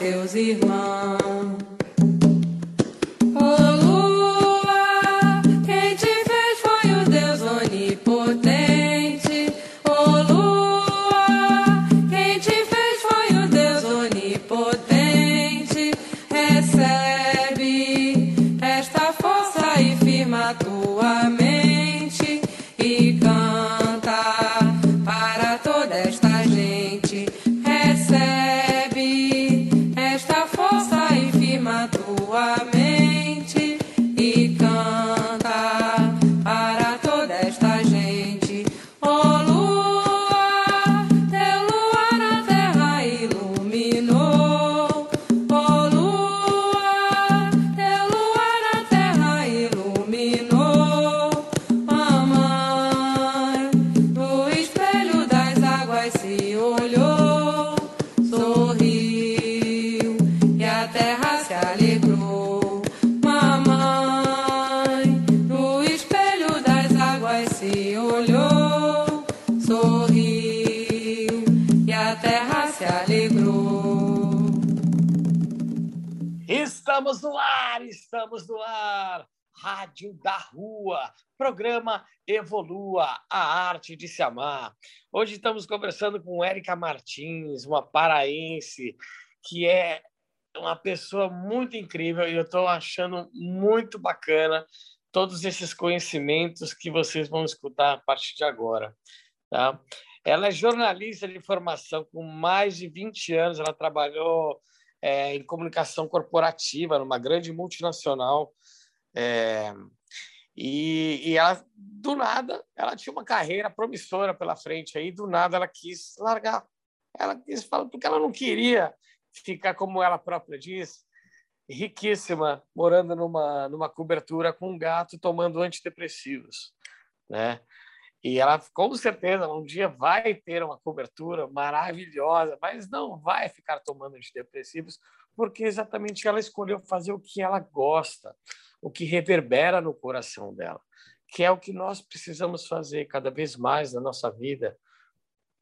teus irmãos. Rádio da Rua, programa Evolua, a arte de se amar. Hoje estamos conversando com Érica Martins, uma paraense que é uma pessoa muito incrível e eu estou achando muito bacana todos esses conhecimentos que vocês vão escutar a partir de agora. Tá? Ela é jornalista de formação com mais de 20 anos, ela trabalhou é, em comunicação corporativa numa grande multinacional é, e, e ela, do nada, ela tinha uma carreira promissora pela frente, aí do nada ela quis largar. Ela quis falar, porque ela não queria ficar, como ela própria diz, riquíssima, morando numa, numa cobertura com um gato tomando antidepressivos. Né? E ela, com certeza, um dia vai ter uma cobertura maravilhosa, mas não vai ficar tomando antidepressivos, porque exatamente ela escolheu fazer o que ela gosta o que reverbera no coração dela, que é o que nós precisamos fazer cada vez mais na nossa vida.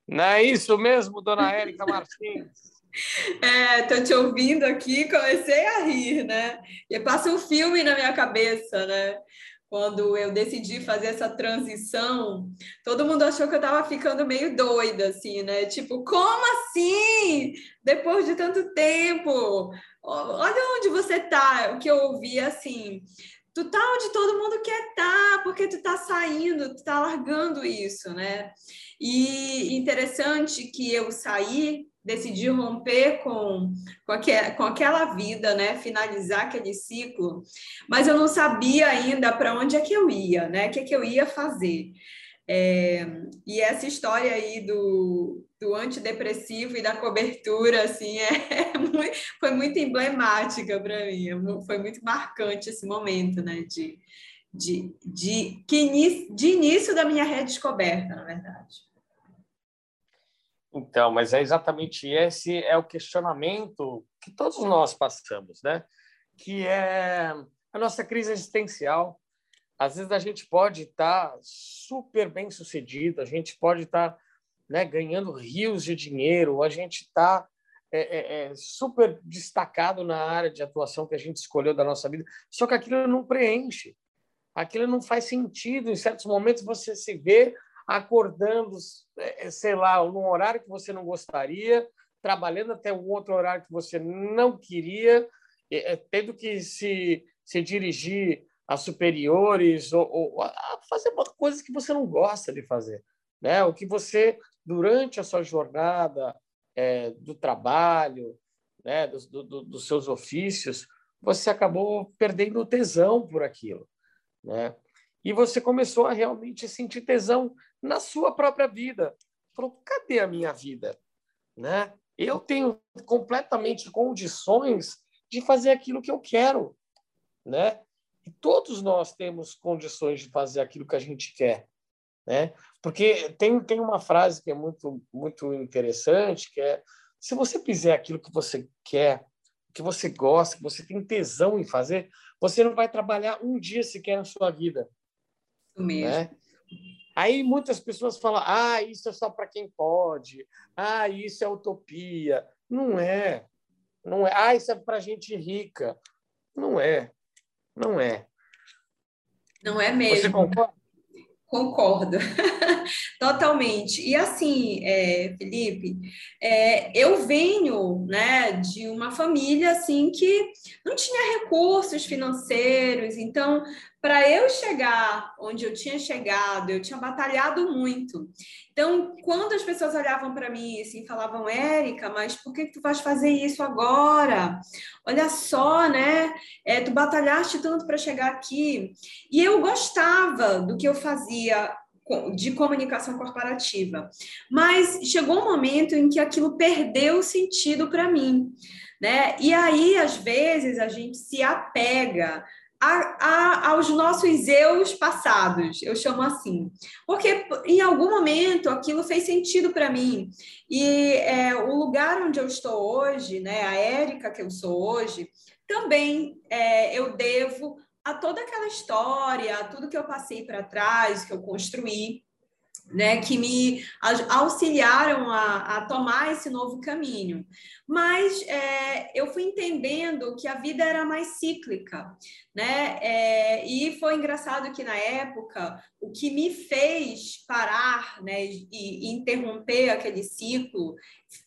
Não é isso mesmo, dona Érica Martins? É, tô te ouvindo aqui, comecei a rir, né? E passa um filme na minha cabeça, né? Quando eu decidi fazer essa transição, todo mundo achou que eu estava ficando meio doida, assim, né? Tipo, como assim? Depois de tanto tempo? Olha onde você tá, o que eu ouvi assim, tu tá onde todo mundo quer tá, porque tu tá saindo, tu tá largando isso, né? E interessante que eu saí, decidi romper com, com, aquel, com aquela vida, né? Finalizar aquele ciclo, mas eu não sabia ainda para onde é que eu ia, né? O que, é que eu ia fazer. É, e essa história aí do, do antidepressivo e da cobertura, assim, é, é foi muito emblemática para mim, é foi muito marcante esse momento, né, de, de, de, que inicio, de início da minha redescoberta, na verdade. Então, mas é exatamente esse é o questionamento que todos nós passamos, né? Que é a nossa crise existencial, às vezes a gente pode estar tá super bem sucedido, a gente pode estar tá, né, ganhando rios de dinheiro, a gente está é, é, é, super destacado na área de atuação que a gente escolheu da nossa vida, só que aquilo não preenche, aquilo não faz sentido. Em certos momentos você se vê acordando, é, é, sei lá, num horário que você não gostaria, trabalhando até um outro horário que você não queria, tendo que se, se dirigir a superiores ou, ou a fazer coisas que você não gosta de fazer, né? O que você durante a sua jornada é, do trabalho, né, dos, do, dos seus ofícios, você acabou perdendo tesão por aquilo, né? E você começou a realmente sentir tesão na sua própria vida. Falou, cadê a minha vida? Né? Eu tenho completamente condições de fazer aquilo que eu quero, né? E todos nós temos condições de fazer aquilo que a gente quer, né? Porque tem, tem uma frase que é muito muito interessante, que é se você fizer aquilo que você quer, que você gosta, que você tem tesão em fazer, você não vai trabalhar um dia sequer na sua vida. Mesmo. Né? Aí muitas pessoas falam: ah, isso é só para quem pode, ah, isso é utopia. Não é. Não é. Ah, isso é para gente rica. Não é. Não é. Não é mesmo. Você concorda? Concordo, totalmente. E assim, é, Felipe, é, eu venho né, de uma família assim que não tinha recursos financeiros, então para eu chegar onde eu tinha chegado, eu tinha batalhado muito. Então, quando as pessoas olhavam para mim assim, falavam, Érica, mas por que, que tu vais fazer isso agora? Olha só, né? É, tu batalhaste tanto para chegar aqui. E eu gostava do que eu fazia de comunicação corporativa. Mas chegou um momento em que aquilo perdeu sentido para mim. Né? E aí, às vezes, a gente se apega a, a, aos nossos eus passados, eu chamo assim, porque em algum momento aquilo fez sentido para mim. E é, o lugar onde eu estou hoje, né, a Érica que eu sou hoje, também é, eu devo a toda aquela história, a tudo que eu passei para trás, que eu construí né, que me auxiliaram a, a, tomar esse novo caminho. Mas é, eu fui entendendo que a vida era mais cíclica, né? É, e foi engraçado que na época o que me fez parar, né, e, interromper aquele ciclo,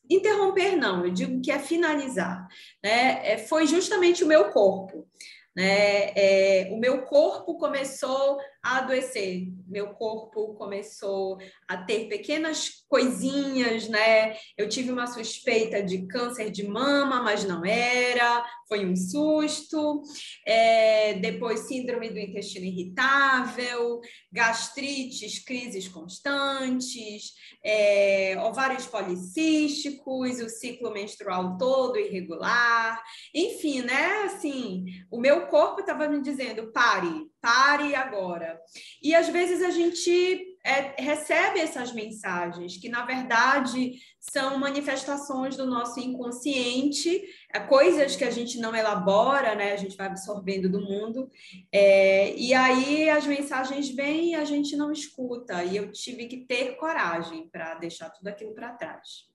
interromper não, eu digo que é finalizar, né? É, foi justamente o meu corpo. Né? É, o meu corpo começou a adoecer, meu corpo começou a ter pequenas coisinhas, né? Eu tive uma suspeita de câncer de mama, mas não era, foi um susto. É, depois, síndrome do intestino irritável, gastrites, crises constantes, é, ovários policísticos, o ciclo menstrual todo irregular, enfim, né? Assim, o meu corpo estava me dizendo: pare, pare agora. E às vezes a gente é, recebe essas mensagens, que na verdade são manifestações do nosso inconsciente, é, coisas que a gente não elabora, né? A gente vai absorvendo do mundo. É, e aí as mensagens vêm e a gente não escuta. E eu tive que ter coragem para deixar tudo aquilo para trás.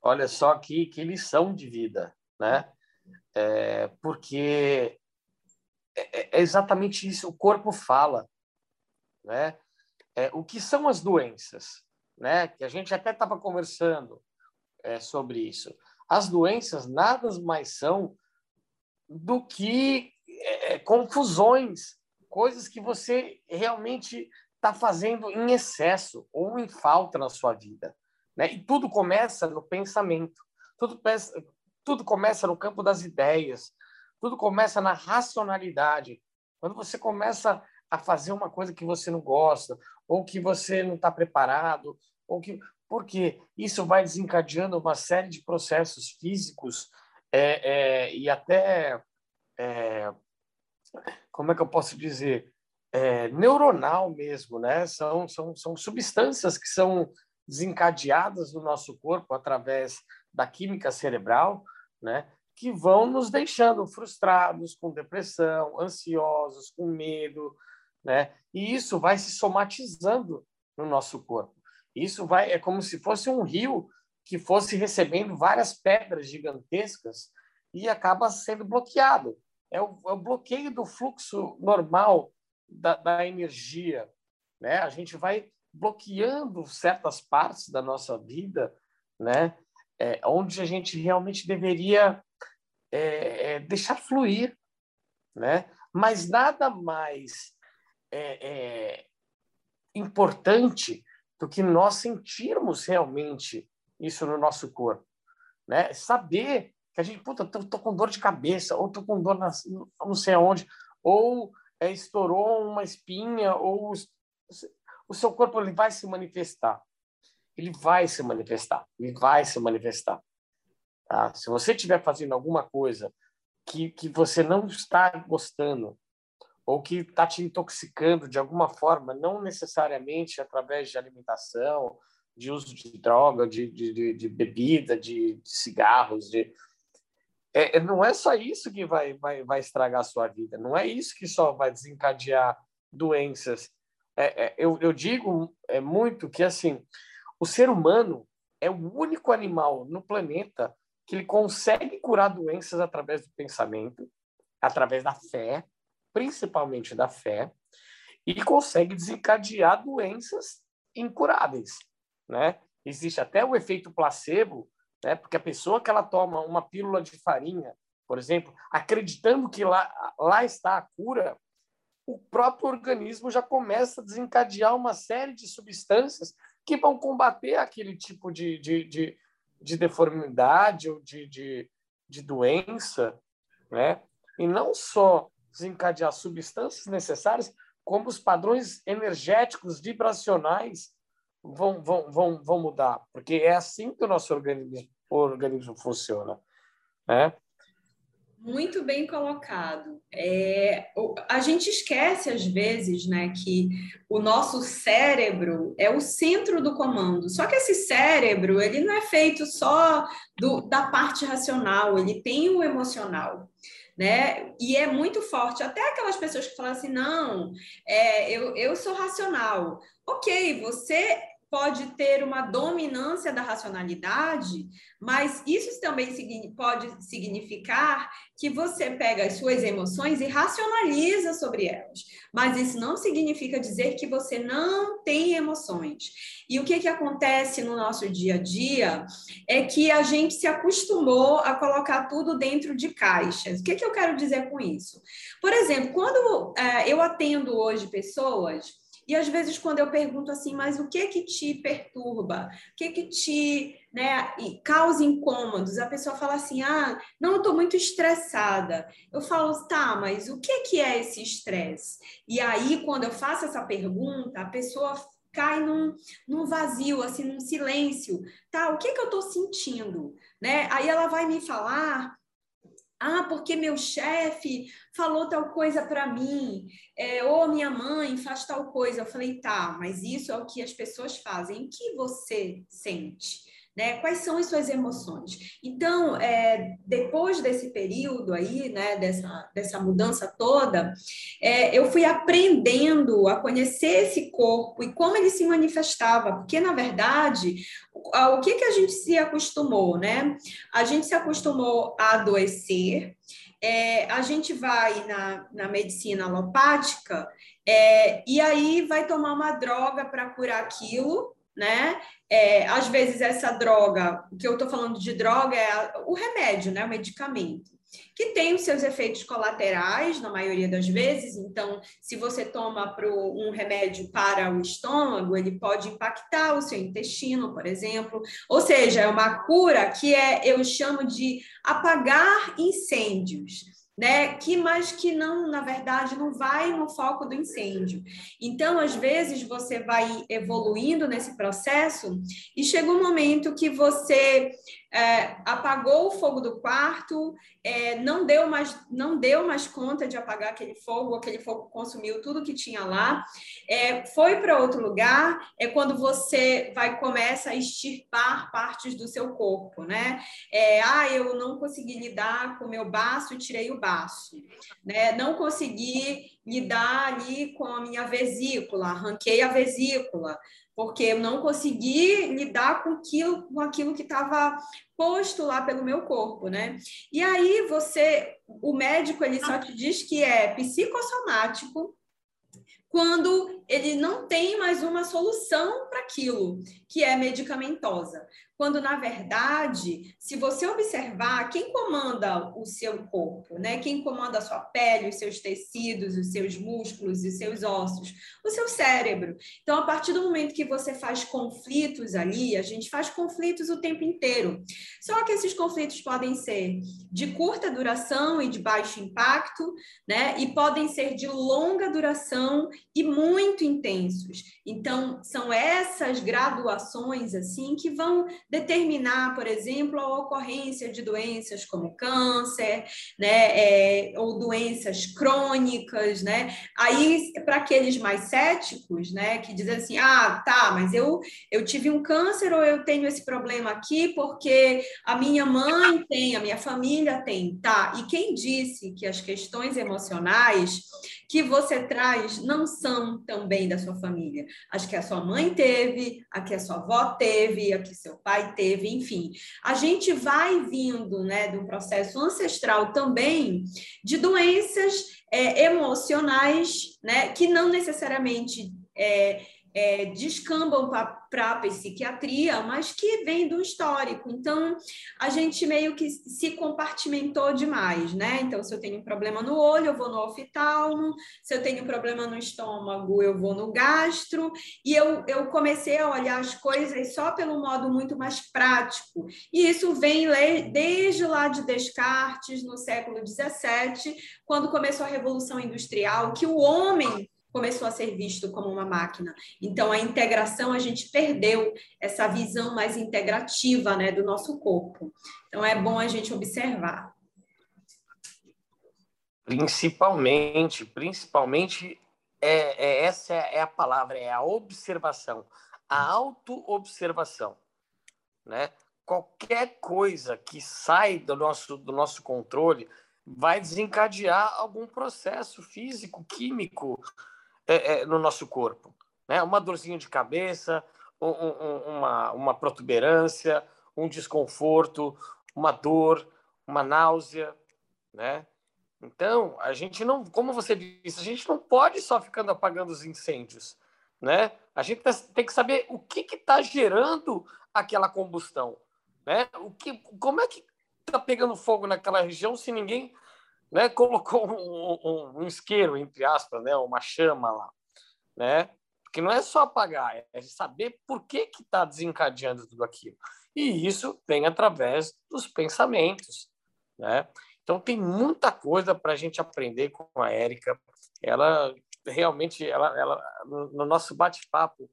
Olha só que, que lição de vida, né? É, porque é, é, exatamente isso, o corpo fala, né? É, o que são as doenças, né? Que a gente até estava conversando é, sobre isso. As doenças nada mais são do que é, é confusões, coisas que você realmente está fazendo em excesso ou em falta na sua vida, né? E tudo começa no pensamento, tudo, tudo começa no campo das ideias, tudo começa na racionalidade. Quando você começa a fazer uma coisa que você não gosta, ou que você não está preparado, ou que porque isso vai desencadeando uma série de processos físicos é, é, e até é, como é que eu posso dizer é, neuronal mesmo, né? São, são, são substâncias que são desencadeadas no nosso corpo através da química cerebral, né? Que vão nos deixando frustrados, com depressão, ansiosos, com medo, né? E isso vai se somatizando no nosso corpo. Isso vai é como se fosse um rio que fosse recebendo várias pedras gigantescas e acaba sendo bloqueado. É o, é o bloqueio do fluxo normal da, da energia, né? A gente vai bloqueando certas partes da nossa vida, né? É, onde a gente realmente deveria é, é deixar fluir, né? Mas nada mais é, é, importante do que nós sentirmos realmente isso no nosso corpo. Né? Saber que a gente, puta, tô, tô com dor de cabeça, ou tô com dor não sei aonde, ou é, estourou uma espinha, ou o seu corpo ele vai se manifestar. Ele vai se manifestar, ele vai se manifestar. Tá? Se você estiver fazendo alguma coisa que, que você não está gostando, ou que está te intoxicando de alguma forma, não necessariamente através de alimentação, de uso de droga, de, de, de bebida, de, de, cigarros, de é, é, não é só isso que vai, vai, vai estragar a sua vida, não é isso que só vai desencadear doenças. É, é, eu, eu digo é muito que assim o ser humano é o único animal no planeta que ele consegue curar doenças através do pensamento, através da fé, principalmente da fé, e consegue desencadear doenças incuráveis, né? Existe até o efeito placebo, né? Porque a pessoa que ela toma uma pílula de farinha, por exemplo, acreditando que lá, lá está a cura, o próprio organismo já começa a desencadear uma série de substâncias que vão combater aquele tipo de, de, de, de deformidade ou de, de, de doença, né? E não só desencadear substâncias necessárias, como os padrões energéticos vibracionais vão, vão, vão, vão mudar, porque é assim que o nosso organismo, organismo funciona. Né? Muito bem colocado. É, a gente esquece, às vezes, né, que o nosso cérebro é o centro do comando. Só que esse cérebro, ele não é feito só do, da parte racional, ele tem o emocional né? E é muito forte. Até aquelas pessoas que falam assim, não, é, eu, eu sou racional. Ok, você pode ter uma dominância da racionalidade, mas isso também pode significar que você pega as suas emoções e racionaliza sobre elas. Mas isso não significa dizer que você não tem emoções. E o que, que acontece no nosso dia a dia é que a gente se acostumou a colocar tudo dentro de caixas. O que, que eu quero dizer com isso? Por exemplo, quando é, eu atendo hoje pessoas e às vezes quando eu pergunto assim, mas o que que te perturba? O que que te né, causa incômodos? A pessoa fala assim, ah, não, eu estou muito estressada. Eu falo, tá, mas o que que é esse estresse? E aí, quando eu faço essa pergunta, a pessoa cai num, num vazio, assim, num silêncio. Tá, o que que eu estou sentindo? Né? Aí ela vai me falar ah, porque meu chefe falou tal coisa para mim, é, ou minha mãe faz tal coisa. Eu falei, tá, mas isso é o que as pessoas fazem. O que você sente? Né? Quais são as suas emoções? Então, é, depois desse período aí, né, dessa, dessa mudança toda, é, eu fui aprendendo a conhecer esse corpo e como ele se manifestava, porque, na verdade, o, que, que a gente se acostumou, né? A gente se acostumou a adoecer, é, a gente vai na, na medicina alopática é, e aí vai tomar uma droga para curar aquilo, né? É, às vezes essa droga, o que eu estou falando de droga é o remédio, né? O medicamento, que tem os seus efeitos colaterais, na maioria das vezes. Então, se você toma pro, um remédio para o estômago, ele pode impactar o seu intestino, por exemplo. Ou seja, é uma cura que é, eu chamo de apagar incêndios né? Que mas que não, na verdade, não vai no foco do incêndio. Então, às vezes você vai evoluindo nesse processo e chega um momento que você é, apagou o fogo do quarto, é, não deu mais não deu mais conta de apagar aquele fogo, aquele fogo consumiu tudo que tinha lá, é, foi para outro lugar, é quando você vai começa a extirpar partes do seu corpo, né? É, ah, eu não consegui lidar com o meu baço tirei o baço, né? Não consegui lidar ali com a minha vesícula, arranquei a vesícula porque eu não consegui lidar com aquilo, com aquilo que estava posto lá pelo meu corpo, né? E aí você, o médico ele só te diz que é psicossomático quando ele não tem mais uma solução para aquilo, que é medicamentosa. quando na verdade, se você observar quem comanda o seu corpo, né? Quem comanda a sua pele, os seus tecidos, os seus músculos os seus ossos, o seu cérebro. Então, a partir do momento que você faz conflitos ali, a gente faz conflitos o tempo inteiro. Só que esses conflitos podem ser de curta duração e de baixo impacto, né? E podem ser de longa duração e muito intensos. Então, são essas graduações assim que vão determinar, por exemplo, a ocorrência de doenças como câncer, né, é, ou doenças crônicas, né? Aí, para aqueles mais céticos, né, que dizem assim, ah, tá, mas eu, eu tive um câncer ou eu tenho esse problema aqui porque a minha mãe tem, a minha família tem, tá? E quem disse que as questões emocionais que você traz não são também da sua família. As que a sua mãe teve, a que a sua avó teve, a que seu pai teve, enfim. A gente vai vindo né, um processo ancestral também de doenças é, emocionais, né, que não necessariamente é, é, descambam para a psiquiatria, mas que vem do histórico. Então, a gente meio que se compartimentou demais, né? Então, se eu tenho um problema no olho, eu vou no oftalmo, se eu tenho um problema no estômago, eu vou no gastro, e eu, eu comecei a olhar as coisas só pelo modo muito mais prático. E isso vem desde lá de Descartes, no século XVII, quando começou a Revolução Industrial, que o homem começou a ser visto como uma máquina. Então, a integração, a gente perdeu essa visão mais integrativa né, do nosso corpo. Então, é bom a gente observar. Principalmente, principalmente, é, é essa é a palavra, é a observação, a auto-observação. Né? Qualquer coisa que sai do nosso, do nosso controle vai desencadear algum processo físico, químico, é, é, no nosso corpo. Né? Uma dorzinha de cabeça, um, um, uma, uma protuberância, um desconforto, uma dor, uma náusea, né? Então, a gente não, como você disse, a gente não pode só ficando apagando os incêndios, né? A gente tem que saber o que está gerando aquela combustão, né? O que, como é que está pegando fogo naquela região se ninguém né, colocou um, um, um, isqueiro, entre aspas, né, uma chama lá. Né? Porque não é só apagar, é saber por que está desencadeando tudo aquilo. E isso vem através dos pensamentos. Né? Então, tem muita coisa para a gente aprender com a Érica. Ela realmente, ela, ela, no nosso bate-papo,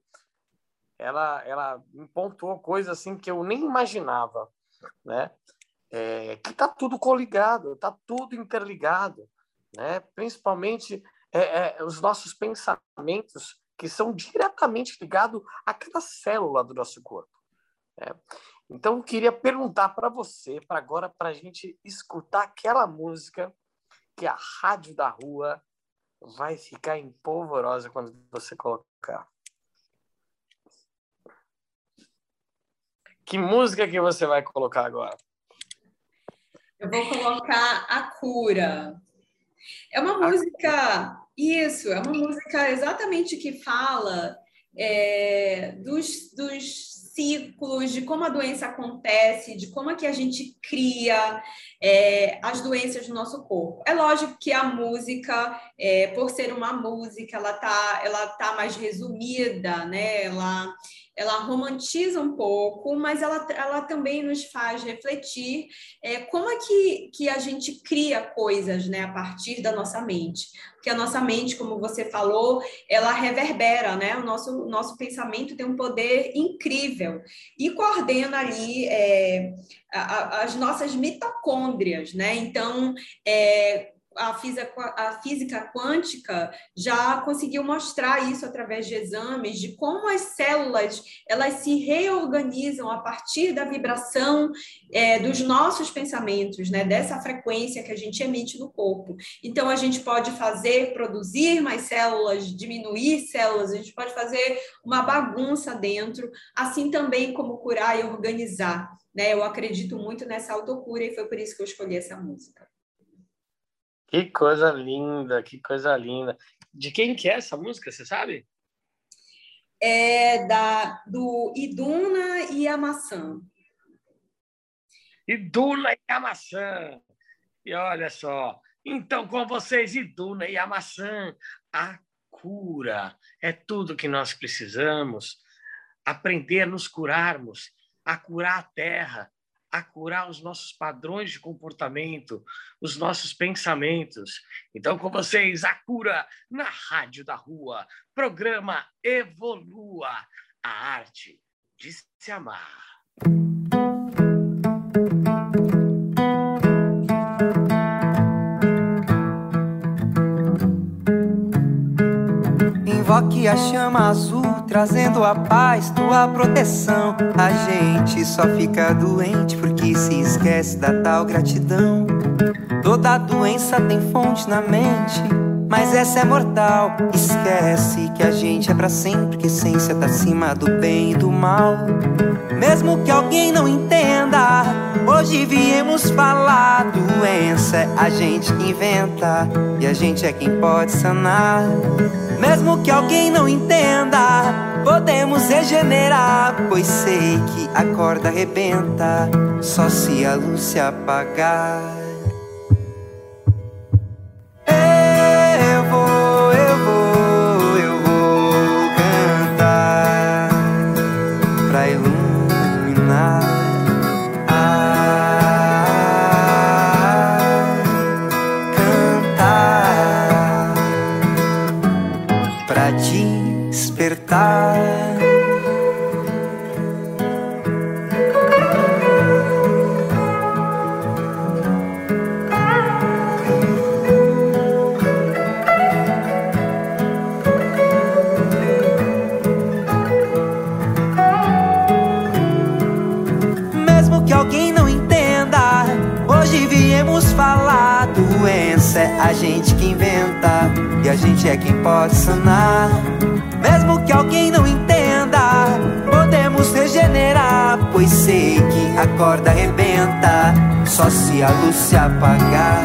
ela, ela me pontuou coisas assim que eu nem imaginava. Né? É, que está tudo coligado, está tudo interligado, né? principalmente é, é, os nossos pensamentos, que são diretamente ligados a cada célula do nosso corpo. Né? Então, eu queria perguntar para você, para agora, para a gente escutar aquela música que a Rádio da Rua vai ficar empolvorosa quando você colocar. Que música que você vai colocar agora? Eu vou colocar A Cura. É uma música, isso, é uma música exatamente que fala é, dos, dos ciclos, de como a doença acontece, de como é que a gente cria é, as doenças no nosso corpo. É lógico que a música, é, por ser uma música, ela tá, ela tá mais resumida, né? Ela, ela romantiza um pouco, mas ela, ela também nos faz refletir é, como é que, que a gente cria coisas né, a partir da nossa mente. Porque a nossa mente, como você falou, ela reverbera, né? O nosso, nosso pensamento tem um poder incrível e coordena ali é, a, a, as nossas mitocôndrias, né? Então, é, a física, a física quântica já conseguiu mostrar isso através de exames, de como as células elas se reorganizam a partir da vibração é, dos nossos pensamentos, né? dessa frequência que a gente emite no corpo. Então, a gente pode fazer, produzir mais células, diminuir células, a gente pode fazer uma bagunça dentro, assim também como curar e organizar. Né? Eu acredito muito nessa autocura e foi por isso que eu escolhi essa música. Que coisa linda, que coisa linda. De quem que é essa música, você sabe? É da, do Iduna e a Maçã. Iduna e a maçã. E olha só, então com vocês, Iduna e a maçã, a cura é tudo que nós precisamos. Aprender a nos curarmos, a curar a terra, a curar os nossos padrões de comportamento, os nossos pensamentos. Então, com vocês, a cura na Rádio da Rua, programa Evolua, a arte de se amar. Invoque a chama azul, trazendo a paz, tua proteção. A gente só fica doente porque se esquece da tal gratidão. Toda doença tem fonte na mente, mas essa é mortal. Esquece que a gente é para sempre, que essência tá acima do bem e do mal. Mesmo que alguém não entenda, hoje viemos falar. Doença é a gente que inventa, e a gente é quem pode sanar. Mesmo que alguém não entenda, podemos regenerar. Pois sei que a corda arrebenta só se a luz se apagar. Gente é quem pode sanar. Mesmo que alguém não entenda, podemos regenerar. Pois sei que a corda arrebenta só se a luz se apagar.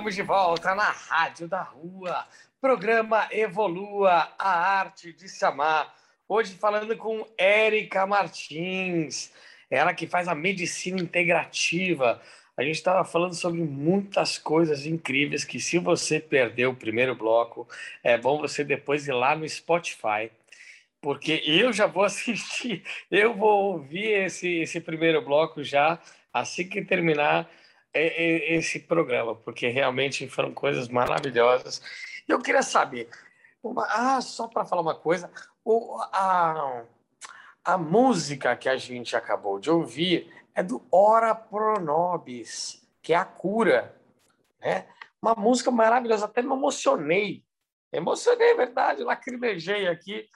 Estamos de volta na Rádio da Rua. Programa Evolua, a arte de se amar. Hoje falando com Érica Martins, ela que faz a medicina integrativa. A gente estava falando sobre muitas coisas incríveis que, se você perdeu o primeiro bloco, é bom você depois ir lá no Spotify, porque eu já vou assistir, eu vou ouvir esse, esse primeiro bloco já assim que terminar esse programa, porque realmente foram coisas maravilhosas. Eu queria saber, uma, ah, só para falar uma coisa, o, a, a música que a gente acabou de ouvir é do Ora Pro Nobis, que é a cura, né? Uma música maravilhosa, até me emocionei. Emocionei, é verdade, lacrimejei aqui.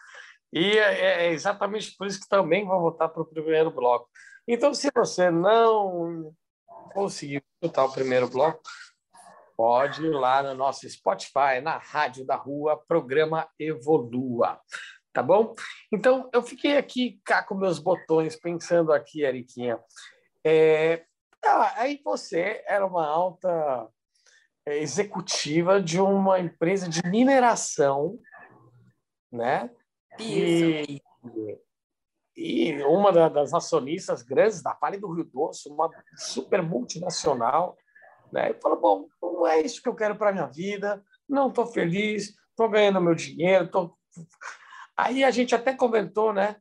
E é, é exatamente por isso que também vou voltar para o primeiro bloco. Então, se você não conseguiu escutar o primeiro bloco, pode ir lá no nosso Spotify, na Rádio da Rua, programa Evolua. Tá bom? Então, eu fiquei aqui cá com meus botões, pensando aqui, Eriquinha. É, ah, aí você era uma alta é, executiva de uma empresa de mineração, né? Isso. E, e uma das acionistas grandes da Vale do Rio Doce, uma super multinacional, né? E falou: bom, não é isso que eu quero para minha vida, não estou feliz, estou ganhando meu dinheiro. Tô... Aí a gente até comentou, né?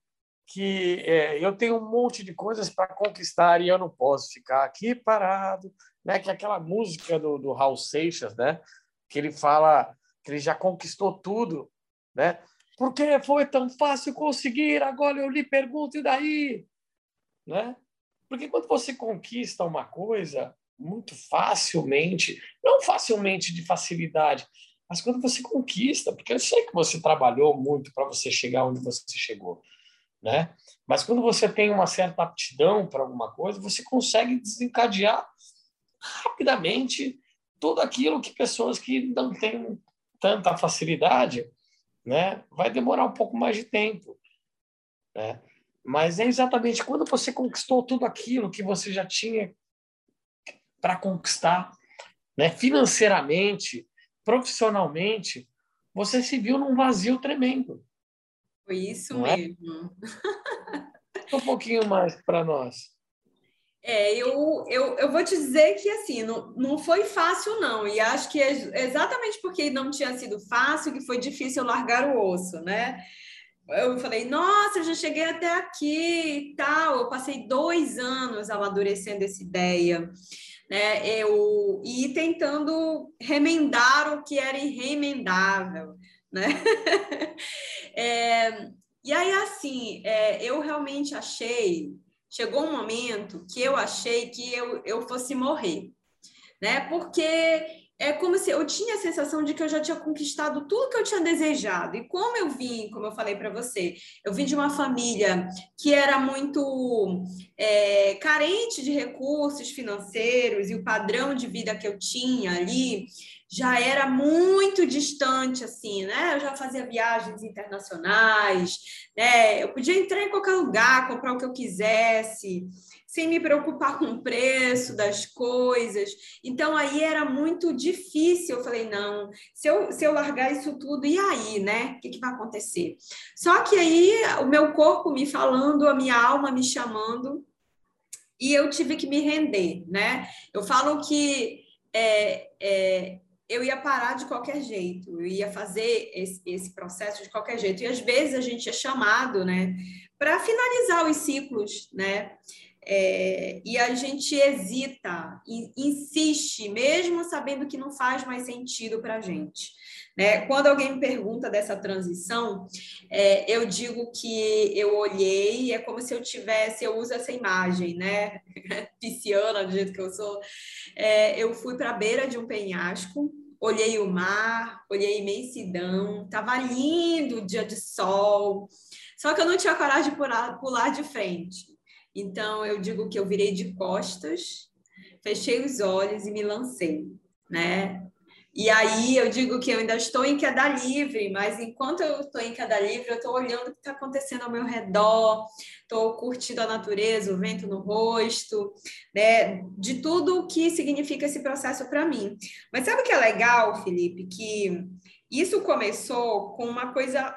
Que é, eu tenho um monte de coisas para conquistar e eu não posso ficar aqui parado, né? Que é aquela música do, do Raul Seixas, né? Que ele fala que ele já conquistou tudo, né? Porque foi tão fácil conseguir, agora eu lhe pergunto, e daí? Né? Porque quando você conquista uma coisa muito facilmente, não facilmente de facilidade, mas quando você conquista, porque eu sei que você trabalhou muito para você chegar onde você chegou, né? Mas quando você tem uma certa aptidão para alguma coisa, você consegue desencadear rapidamente tudo aquilo que pessoas que não têm tanta facilidade né? Vai demorar um pouco mais de tempo, né? Mas é exatamente quando você conquistou tudo aquilo que você já tinha para conquistar, né? Financeiramente, profissionalmente, você se viu num vazio tremendo. Foi isso é? mesmo. É? um pouquinho mais para nós. É, eu, eu, eu vou te dizer que assim, não, não foi fácil, não. E acho que é exatamente porque não tinha sido fácil que foi difícil largar o osso, né? Eu falei, nossa, eu já cheguei até aqui e tal. Eu passei dois anos amadurecendo essa ideia, né? Eu, e tentando remendar o que era irremendável, né? é, e aí, assim, é, eu realmente achei chegou um momento que eu achei que eu, eu fosse morrer, né? Porque é como se eu tinha a sensação de que eu já tinha conquistado tudo que eu tinha desejado. E como eu vim, como eu falei para você, eu vim de uma família que era muito é, carente de recursos financeiros e o padrão de vida que eu tinha ali já era muito distante, assim, né? Eu já fazia viagens internacionais, né? Eu podia entrar em qualquer lugar, comprar o que eu quisesse, sem me preocupar com o preço das coisas. Então, aí era muito difícil. Eu falei, não, se eu, se eu largar isso tudo, e aí, né? O que, que vai acontecer? Só que aí, o meu corpo me falando, a minha alma me chamando, e eu tive que me render, né? Eu falo que é, é, eu ia parar de qualquer jeito, eu ia fazer esse, esse processo de qualquer jeito. E às vezes a gente é chamado, né, para finalizar os ciclos, né? É, e a gente hesita, insiste, mesmo sabendo que não faz mais sentido para a gente. Né? Quando alguém me pergunta dessa transição, é, eu digo que eu olhei, é como se eu tivesse, eu uso essa imagem, né? Pisciana, do jeito que eu sou. É, eu fui para a beira de um penhasco, olhei o mar, olhei a imensidão, estava lindo o dia de sol, só que eu não tinha coragem de pular, pular de frente. Então, eu digo que eu virei de costas, fechei os olhos e me lancei, né? E aí eu digo que eu ainda estou em queda livre, mas enquanto eu estou em queda livre, eu estou olhando o que está acontecendo ao meu redor, estou curtindo a natureza, o vento no rosto, né? De tudo o que significa esse processo para mim. Mas sabe o que é legal, Felipe? Que isso começou com uma coisa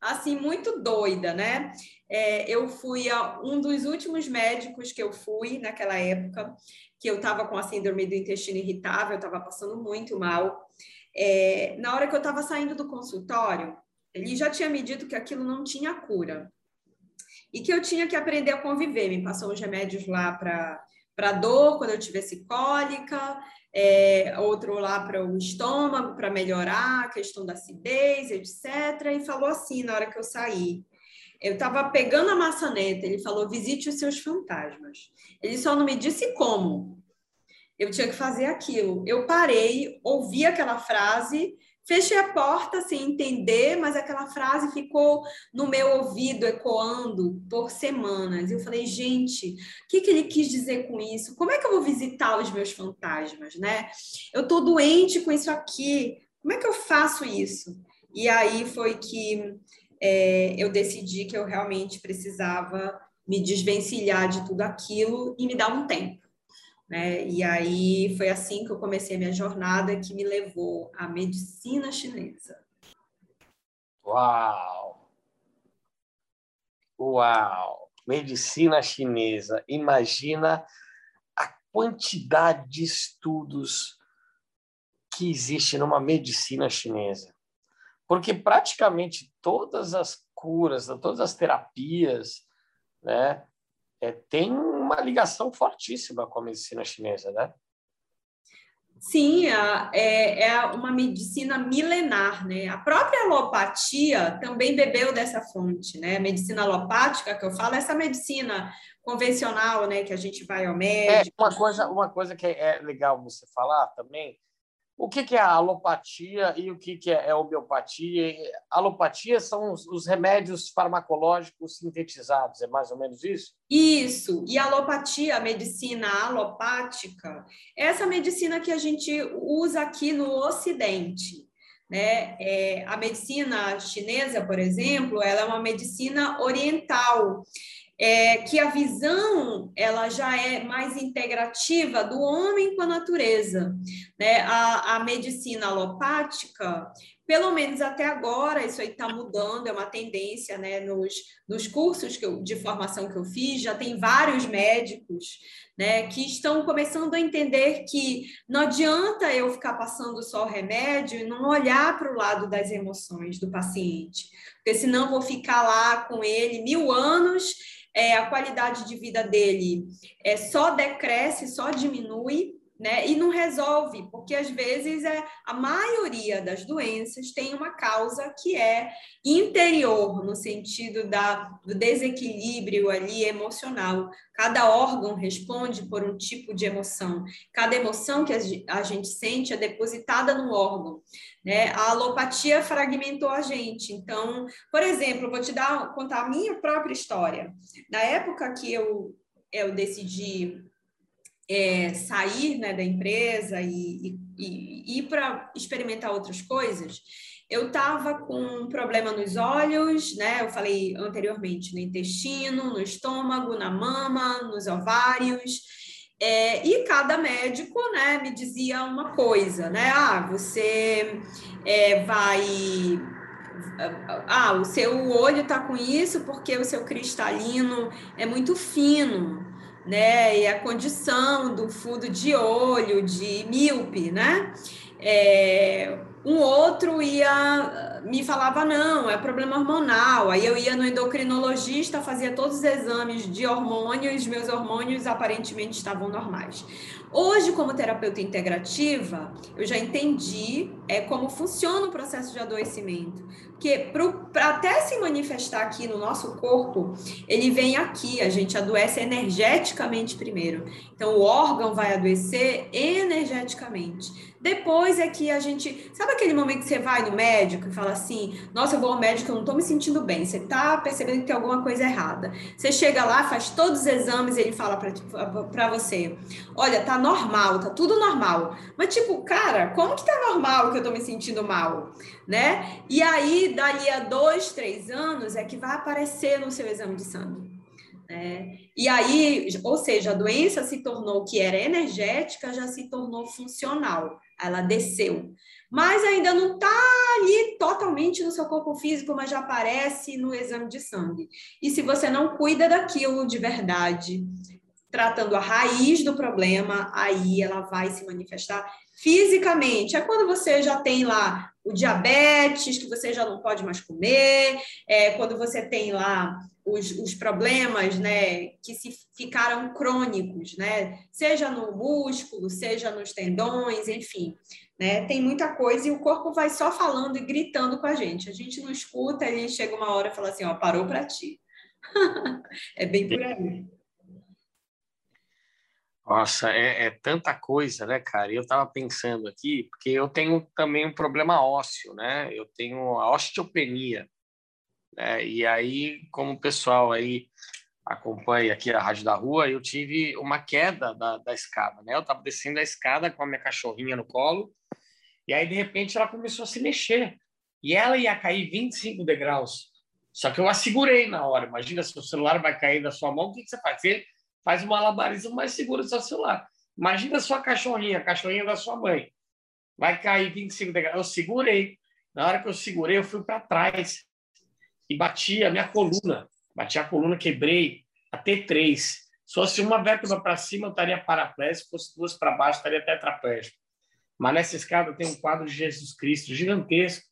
assim, muito doida, né? É, eu fui a um dos últimos médicos que eu fui naquela época, que eu estava com a síndrome do intestino irritável, estava passando muito mal. É, na hora que eu estava saindo do consultório, ele já tinha me dito que aquilo não tinha cura e que eu tinha que aprender a conviver. Me passou uns remédios lá para dor, quando eu tivesse cólica, é, outro lá para o estômago, para melhorar a questão da acidez, etc. E falou assim na hora que eu saí. Eu estava pegando a maçaneta, ele falou: visite os seus fantasmas. Ele só não me disse como. Eu tinha que fazer aquilo. Eu parei, ouvi aquela frase, fechei a porta sem entender, mas aquela frase ficou no meu ouvido ecoando por semanas. Eu falei, gente, o que, que ele quis dizer com isso? Como é que eu vou visitar os meus fantasmas, né? Eu estou doente com isso aqui. Como é que eu faço isso? E aí foi que é, eu decidi que eu realmente precisava me desvencilhar de tudo aquilo e me dar um tempo. Né? E aí foi assim que eu comecei a minha jornada que me levou à medicina chinesa. Uau! Uau! Medicina chinesa. Imagina a quantidade de estudos que existe numa medicina chinesa porque praticamente todas as curas, todas as terapias, né, é, tem uma ligação fortíssima com a medicina chinesa, né? Sim, é, é uma medicina milenar, né? A própria alopatia também bebeu dessa fonte, né? A medicina alopática que eu falo, essa medicina convencional, né? Que a gente vai ao é, médico. É uma coisa, uma coisa que é legal você falar também o que, que é a alopatia e o que, que é homeopatia? alopatia são os, os, remédios farmacológicos sintetizados, é mais ou menos isso? Isso. E a alopatia, a medicina alopática, é essa medicina que a gente usa aqui no Ocidente. Né? É, a medicina chinesa, por exemplo, ela é uma medicina oriental é que a visão ela já é mais integrativa do homem com a natureza. Né? A, a medicina alopática, pelo menos até agora, isso aí está mudando, é uma tendência né? nos, nos cursos que eu, de formação que eu fiz, já tem vários médicos né, que estão começando a entender que não adianta eu ficar passando só o remédio e não olhar para o lado das emoções do paciente, porque senão vou ficar lá com ele mil anos é, a qualidade de vida dele é, só decresce, só diminui, né? E não resolve, porque às vezes é, a maioria das doenças tem uma causa que é interior, no sentido da, do desequilíbrio ali emocional. Cada órgão responde por um tipo de emoção. Cada emoção que a gente sente é depositada no órgão. Né? A alopatia fragmentou a gente. Então, por exemplo, vou te dar, contar a minha própria história. Na época que eu, eu decidi é, sair né, da empresa e, e, e ir para experimentar outras coisas, eu estava com um problema nos olhos, né? Eu falei anteriormente, no intestino, no estômago, na mama, nos ovários. É, e cada médico, né, me dizia uma coisa, né? Ah, você é, vai ah, o seu olho está com isso porque o seu cristalino é muito fino né? E a condição do fundo de olho, de míope, né? É, um outro ia me falava não, é problema hormonal. Aí eu ia no endocrinologista, fazia todos os exames de hormônios, meus hormônios aparentemente estavam normais. Hoje, como terapeuta integrativa, eu já entendi é, como funciona o processo de adoecimento. Porque para até se manifestar aqui no nosso corpo, ele vem aqui, a gente adoece energeticamente primeiro. Então, o órgão vai adoecer energeticamente. Depois é que a gente. Sabe aquele momento que você vai no médico e fala assim: Nossa, eu vou ao médico, eu não estou me sentindo bem. Você está percebendo que tem alguma coisa errada. Você chega lá, faz todos os exames ele fala para você: Olha, tá normal, tá tudo normal. Mas, tipo, cara, como que tá normal que eu estou me sentindo mal? Né? E aí, dali a dois, três anos, é que vai aparecer no seu exame de sangue Né? E aí, ou seja, a doença se tornou que era energética, já se tornou funcional, ela desceu. Mas ainda não está ali totalmente no seu corpo físico, mas já aparece no exame de sangue. E se você não cuida daquilo de verdade, tratando a raiz do problema, aí ela vai se manifestar fisicamente. É quando você já tem lá o diabetes, que você já não pode mais comer, é quando você tem lá os, os problemas, né, que se ficaram crônicos, né, seja no músculo, seja nos tendões, enfim, né, tem muita coisa e o corpo vai só falando e gritando com a gente. A gente não escuta, ele chega uma hora e fala assim, ó, parou para ti. é bem por aí. Nossa, é, é, tanta coisa, né, cara? Eu estava pensando aqui, porque eu tenho também um problema ósseo, né? Eu tenho a osteopenia. Né? E aí, como o pessoal aí acompanha aqui a Rádio da Rua, eu tive uma queda da, da escada, né? Eu estava descendo a escada com a minha cachorrinha no colo, e aí, de repente, ela começou a se mexer. E ela ia cair 25 degraus. Só que eu a segurei na hora. Imagina se o celular vai cair da sua mão, o que, você faz? Você faz uma malabarismo mais seguro do celular. Imagina a sua cachorrinha, a cachorrinha da sua mãe. Vai cair 25 degraus. Eu segurei. Na hora que eu segurei, eu fui para trás e bati a minha coluna. Bati a coluna, quebrei a T3. Se fosse uma vértebra para cima, eu estaria paraplégico. Se fosse duas para baixo, estaria tetraplégico. Mas nessa escada tem um quadro de Jesus Cristo gigantesco,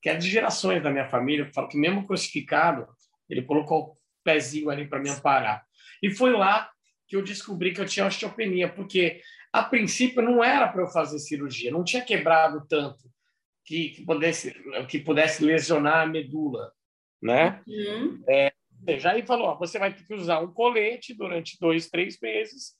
que é de gerações da minha família. Eu falo que mesmo crucificado, ele colocou o pezinho ali para me amparar. E foi lá que eu descobri que eu tinha osteopenia, porque a princípio não era para eu fazer cirurgia, não tinha quebrado tanto que, que, pudesse, que pudesse lesionar a medula né? Uhum. É, já aí falou, ó, você vai ter que usar um colete durante dois, três meses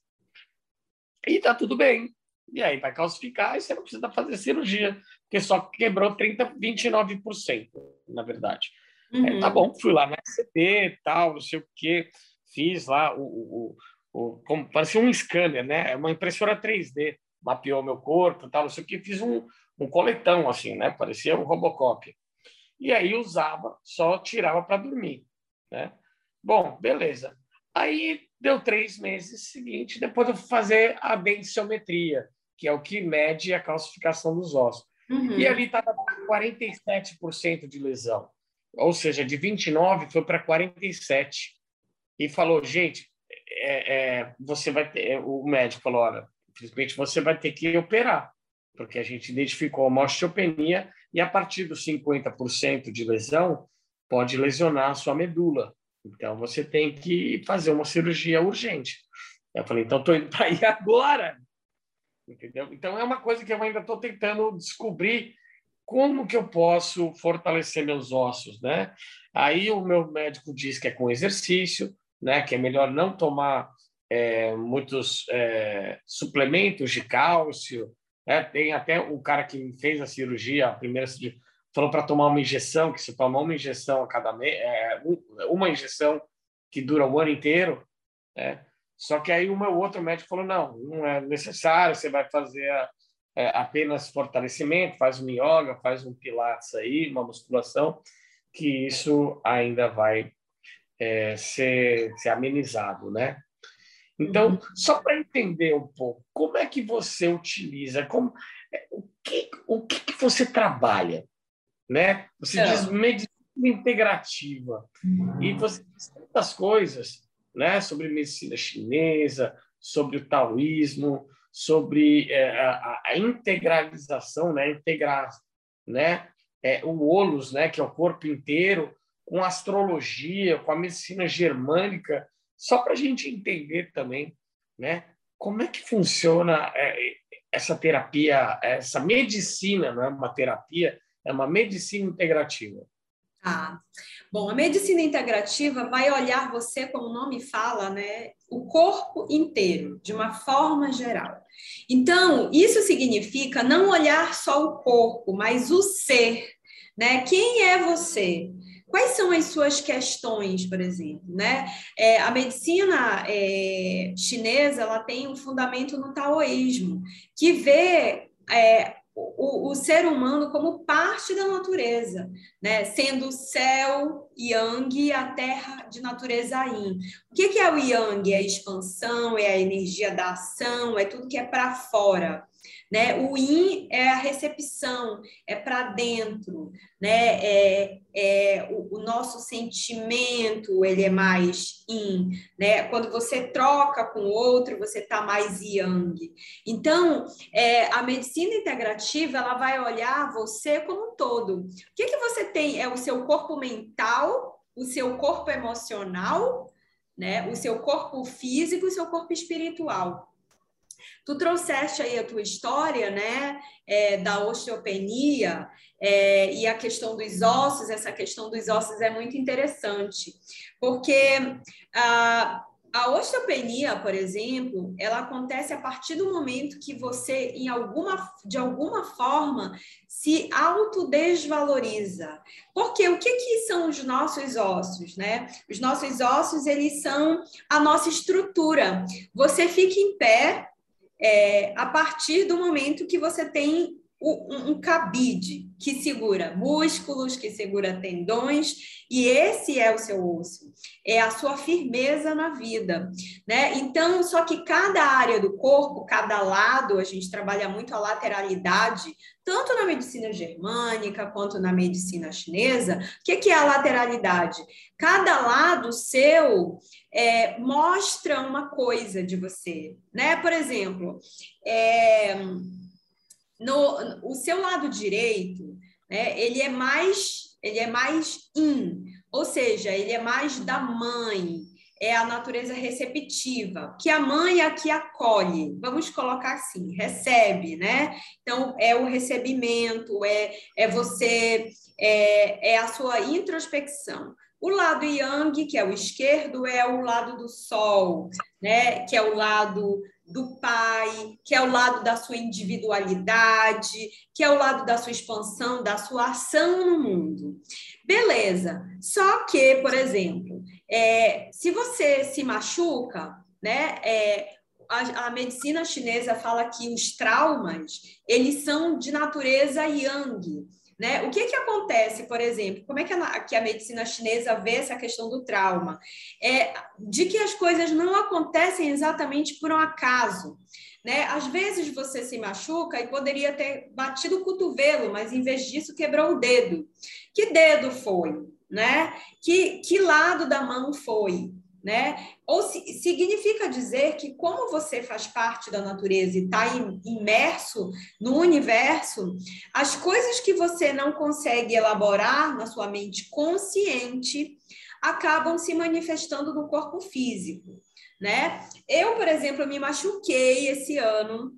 e tá tudo bem. E aí vai calcificar e você não precisa fazer cirurgia, porque só quebrou 30, 29%, na verdade. Uhum. É, tá bom, fui lá na SCP, tal, não sei o quê, fiz lá o, o, o, como, parecia um scanner, né? É uma impressora 3D, mapeou meu corpo, tal, não sei o quê, fiz um, um coletão assim, né? Parecia um Robocop e aí usava, só tirava para dormir. Né? Bom, beleza. Aí deu três meses seguinte, depois eu fui fazer a densitometria, que é o que mede a calcificação dos ossos. Uhum. E ali estava 47% de lesão, ou seja, de 29 foi para 47. E falou, gente, é, é, você vai ter, o médico falou, olha, infelizmente você vai ter que operar, porque a gente identificou uma osteopenia e a partir dos 50% de lesão, pode lesionar a sua medula. Então, você tem que fazer uma cirurgia urgente. Eu falei, então, estou indo para aí agora. Entendeu? Então, é uma coisa que eu ainda estou tentando descobrir como que eu posso fortalecer meus ossos, né? Aí o meu médico diz que é com exercício, né? Que é melhor não tomar é, muitos é, suplementos de cálcio, é, tem até o cara que fez a cirurgia, a primeira cirurgia, falou para tomar uma injeção, que se tomar uma injeção a cada mês, é, uma injeção que dura o ano inteiro, né? Só que aí o meu outro médico falou, não, não é necessário, você vai fazer é, apenas fortalecimento, faz um yoga, faz um pilates aí, uma musculação, que isso ainda vai é, ser, ser amenizado, né? Então, uhum. só para entender um pouco, como é que você utiliza, como, é, o, que, o que, que você trabalha? Né? Você é. diz medicina integrativa uhum. e você diz tantas coisas né? sobre medicina chinesa, sobre o taoísmo, sobre é, a, a, integralização, né? integrar né? É, o olus, né? que é o corpo inteiro, com astrologia, com a medicina germânica, só para a gente entender também, né? Como é que funciona é, essa terapia, essa medicina, não é uma terapia, é uma medicina integrativa. Ah, bom, a medicina integrativa vai olhar você, como o nome fala, né, o corpo inteiro, de uma forma geral. Então, isso significa não olhar só o corpo, mas o ser, né? Quem é você? Quais são as suas questões, por exemplo? Né? É, a medicina é, chinesa ela tem um fundamento no taoísmo, que vê é, o, o, ser humano como parte da natureza, né? sendo o céu yang e a terra de natureza yin. O que, que é o yang? É a expansão, é a energia da ação, é tudo que é para fora. Né? O in é a recepção, é para dentro, né? É, é o, o, nosso sentimento ele é mais in, né? Quando você troca com o outro, você está mais yang. Então, é, a medicina integrativa ela vai olhar você como um todo. O que que você tem? É o seu corpo mental, o seu corpo emocional, né? O seu corpo físico, o seu corpo espiritual. Tu trouxeste aí a tua história, né, é, da osteopenia é, e a questão dos ossos. Essa questão dos ossos é muito interessante, porque a, a osteopenia, por exemplo, ela acontece a partir do momento que você, em alguma, de alguma forma, se autodesvaloriza. Porque o que, que são os nossos ossos, né? Os nossos ossos, eles são a nossa estrutura. Você fica em pé, é, a partir do momento que você tem um, cabide que segura músculos, que segura tendões, e esse é o seu osso, é a sua firmeza na vida, né? Então, só que cada área do corpo, cada lado, a gente trabalha muito a lateralidade, tanto na medicina germânica quanto na medicina chinesa. O que é a lateralidade? Cada lado seu é, mostra uma coisa de você, né? Por exemplo, é, no, o seu lado direito, né, ele é mais, ele é mais in, ou seja, ele é mais da mãe, é a natureza receptiva, que a mãe é a que acolhe, vamos colocar assim, recebe, né? Então, é o recebimento, é, é você, é, é a sua introspecção. O lado yang, que é o esquerdo, é o lado do sol, né? Que é o lado do pai, que é o lado da sua individualidade, que é o lado da sua expansão, da sua ação no mundo. Beleza. Só que, por exemplo, é, se você se machuca, né? É, a, a, medicina chinesa fala que os traumas eles são de natureza yang. Né? O que, que acontece, por exemplo, como é que a, que a medicina chinesa vê essa questão do trauma? É de que as coisas não acontecem exatamente por um acaso. Né? Às vezes você se machuca e poderia ter batido o cotovelo, mas em vez disso quebrou o dedo. Que dedo foi? Né? Que, que lado da mão foi? Né? Ou se, significa dizer que como você faz parte da natureza e está imerso no universo, as coisas que você não consegue elaborar na sua mente consciente acabam se manifestando no corpo físico, né? Eu, por exemplo, me machuquei esse ano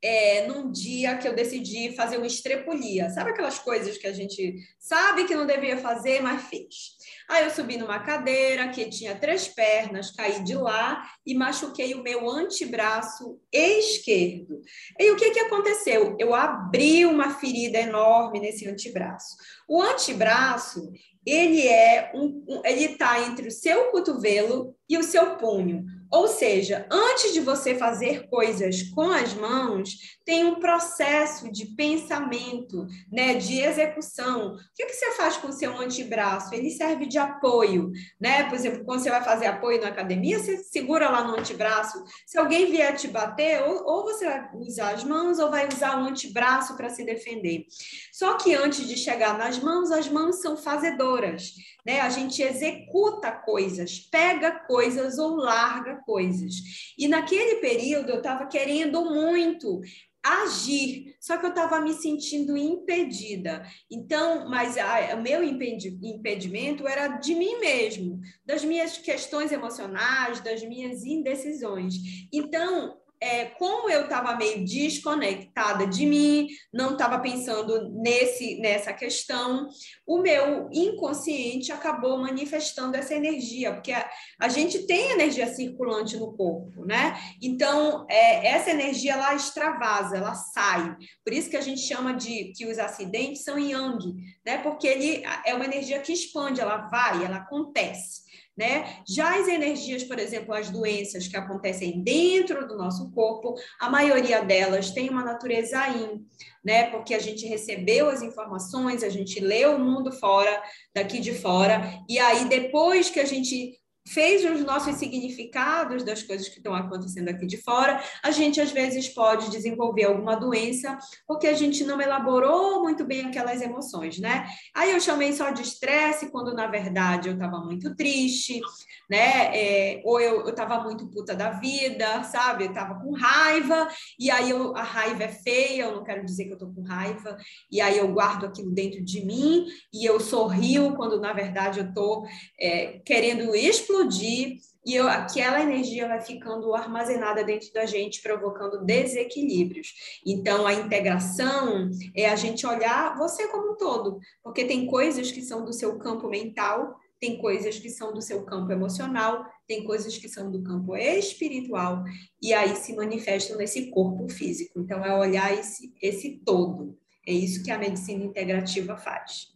é, num dia que eu decidi fazer uma estrepulia. Sabe aquelas coisas que a gente sabe que não devia fazer, mas fez? Aí eu subi numa cadeira que tinha três pernas, caí de lá e machuquei o meu antebraço esquerdo. E o que, que aconteceu? Eu abri uma ferida enorme nesse antebraço. O antebraço, ele é um, ele está entre o seu cotovelo e o seu punho. Ou seja, antes de você fazer coisas com as mãos, tem um processo de pensamento, né, de execução. O que, que você faz com o seu antebraço? Ele serve de apoio, né? Por exemplo, quando você vai fazer apoio na academia, você segura lá no antebraço. Se alguém vier te bater, ou, ou você vai usar as mãos ou vai usar o antebraço para se defender. Só que antes de chegar nas mãos, as mãos são fazedoras né? A gente executa coisas, pega coisas ou larga coisas. E naquele período eu estava querendo muito agir, só que eu estava me sentindo impedida. Então, mas o meu impedimento era de mim mesmo, das minhas questões emocionais, das minhas indecisões. Então, é, como eu estava meio desconectada de mim, não estava pensando nesse nessa questão, o meu inconsciente acabou manifestando essa energia, porque a, a gente tem energia circulante no corpo, né? Então, é, essa energia ela extravasa, ela sai. Por isso que a gente chama de que os acidentes são yang, né? Porque ele é uma energia que expande, ela vai, ela acontece. Né? Já as energias, por exemplo, as doenças que acontecem dentro do nosso corpo, a maioria delas tem uma natureza yin, né? Porque a gente recebeu as informações, a gente leu o mundo fora, daqui de fora, e aí depois que a gente fez os nossos significados das coisas que estão acontecendo aqui de fora, a gente às vezes pode desenvolver alguma doença porque a gente não elaborou muito bem aquelas emoções, né? Aí eu chamei só de estresse quando na verdade eu estava muito triste, né? É, ou eu estava muito puta da vida, sabe? Eu estava com raiva e aí eu, a raiva é feia, eu não quero dizer que eu estou com raiva e aí eu guardo aquilo dentro de mim e eu sorrio quando na verdade eu estou é, querendo explodir explodir e eu, aquela energia vai ficando armazenada dentro da gente, provocando desequilíbrios. Então, a integração é a gente olhar você como um todo, porque tem coisas que são do seu campo mental, tem coisas que são do seu campo emocional, tem coisas que são do campo espiritual, e aí se manifestam nesse corpo físico. Então, é olhar esse, esse todo. É isso que a medicina integrativa faz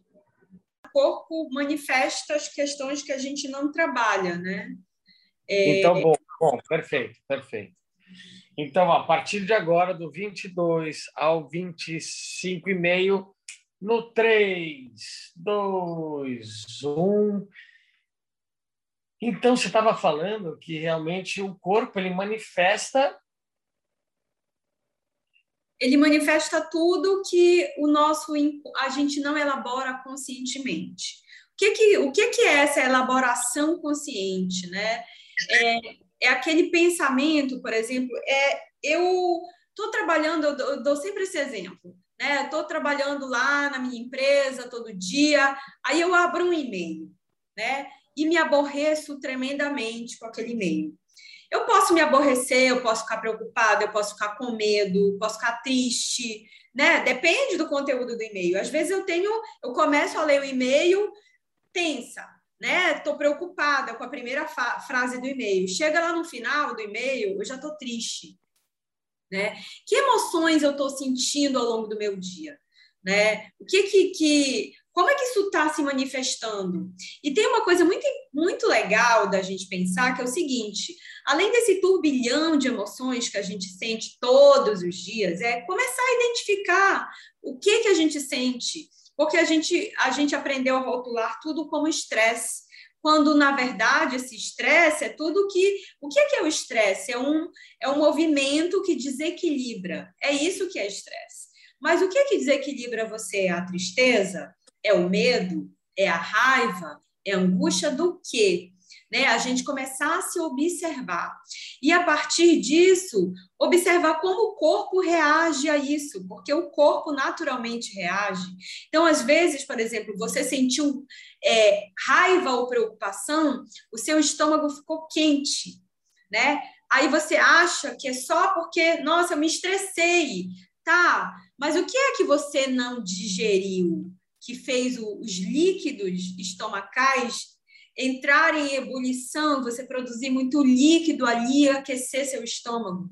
corpo manifesta as questões que a gente não trabalha, né? É... Então, bom, bom, perfeito, perfeito. Então, a partir de agora, do 22 ao 25 e meio, no 3, 2, 1. Então, você estava falando que realmente o corpo ele manifesta ele manifesta tudo que o nosso a gente não elabora conscientemente. O que que, o que, que é essa elaboração consciente, né? É, é aquele pensamento, por exemplo, é eu estou trabalhando, eu dou, eu dou sempre esse exemplo, né? Estou trabalhando lá na minha empresa todo dia, aí eu abro um e-mail, né? E me aborreço tremendamente com aquele e-mail. Eu posso me aborrecer, eu posso ficar preocupada, eu posso ficar com medo, posso ficar triste, né? Depende do conteúdo do e-mail. Às vezes eu tenho, eu começo a ler o e-mail tensa, né? Estou preocupada com a primeira frase do e-mail. Chega lá no final do e-mail, eu já estou triste, né? Que emoções eu estou sentindo ao longo do meu dia, né? O que que, que como é que isso está se manifestando? E tem uma coisa muito, muito legal da gente pensar, que é o seguinte: além desse turbilhão de emoções que a gente sente todos os dias, é começar a identificar o que, que a gente sente, porque a gente, a gente aprendeu a rotular tudo como estresse quando na verdade esse estresse é tudo que o que é, que é o estresse é um é um movimento que desequilibra é isso que é estresse mas o que é que desequilibra você a tristeza é o medo? É a raiva? É a angústia do quê? Né? A gente começar a se observar. E a partir disso, observar como o corpo reage a isso, porque o corpo naturalmente reage. Então, às vezes, por exemplo, você sentiu é, raiva ou preocupação, o seu estômago ficou quente, né? Aí você acha que é só porque, nossa, eu me estressei, tá? Mas o que é que você não digeriu? que fez os líquidos estomacais entrarem em ebulição, você produzir muito líquido ali, aquecer seu estômago.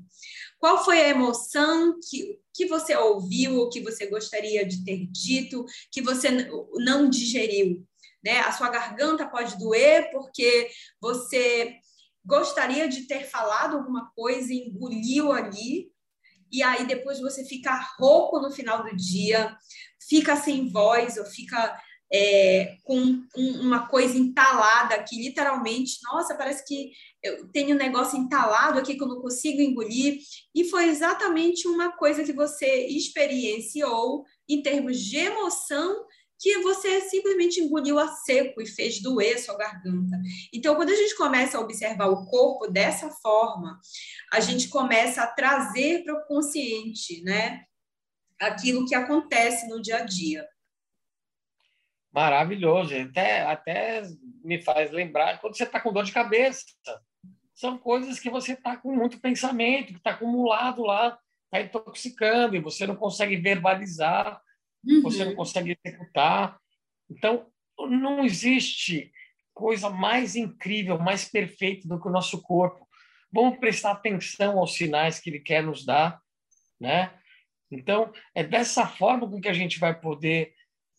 Qual foi a emoção que, que você ouviu ou que você gostaria de ter dito, que você não digeriu? Né? A sua garganta pode doer porque você gostaria de ter falado alguma coisa e engoliu ali, e aí depois você fica rouco no final do dia, fica sem voz ou fica é, com uma coisa entalada aqui, literalmente, nossa, parece que eu tenho um negócio entalado aqui que eu não consigo engolir. E foi exatamente uma coisa que você experienciou em termos de emoção que você simplesmente engoliu a seco e fez doer sua garganta. Então, quando a gente começa a observar o corpo dessa forma, a gente começa a trazer para o consciente, né? Aquilo que acontece no dia a dia. Maravilhoso. Até, até me faz lembrar quando você está com dor de cabeça. São coisas que você está com muito pensamento, que está acumulado lá, está intoxicando, e você não consegue verbalizar uhum. você não consegue executar. Então, não existe coisa mais incrível, mais perfeita do que o nosso corpo. Vamos prestar atenção aos sinais que ele quer nos dar, né? Então, é dessa forma com que a gente vai poder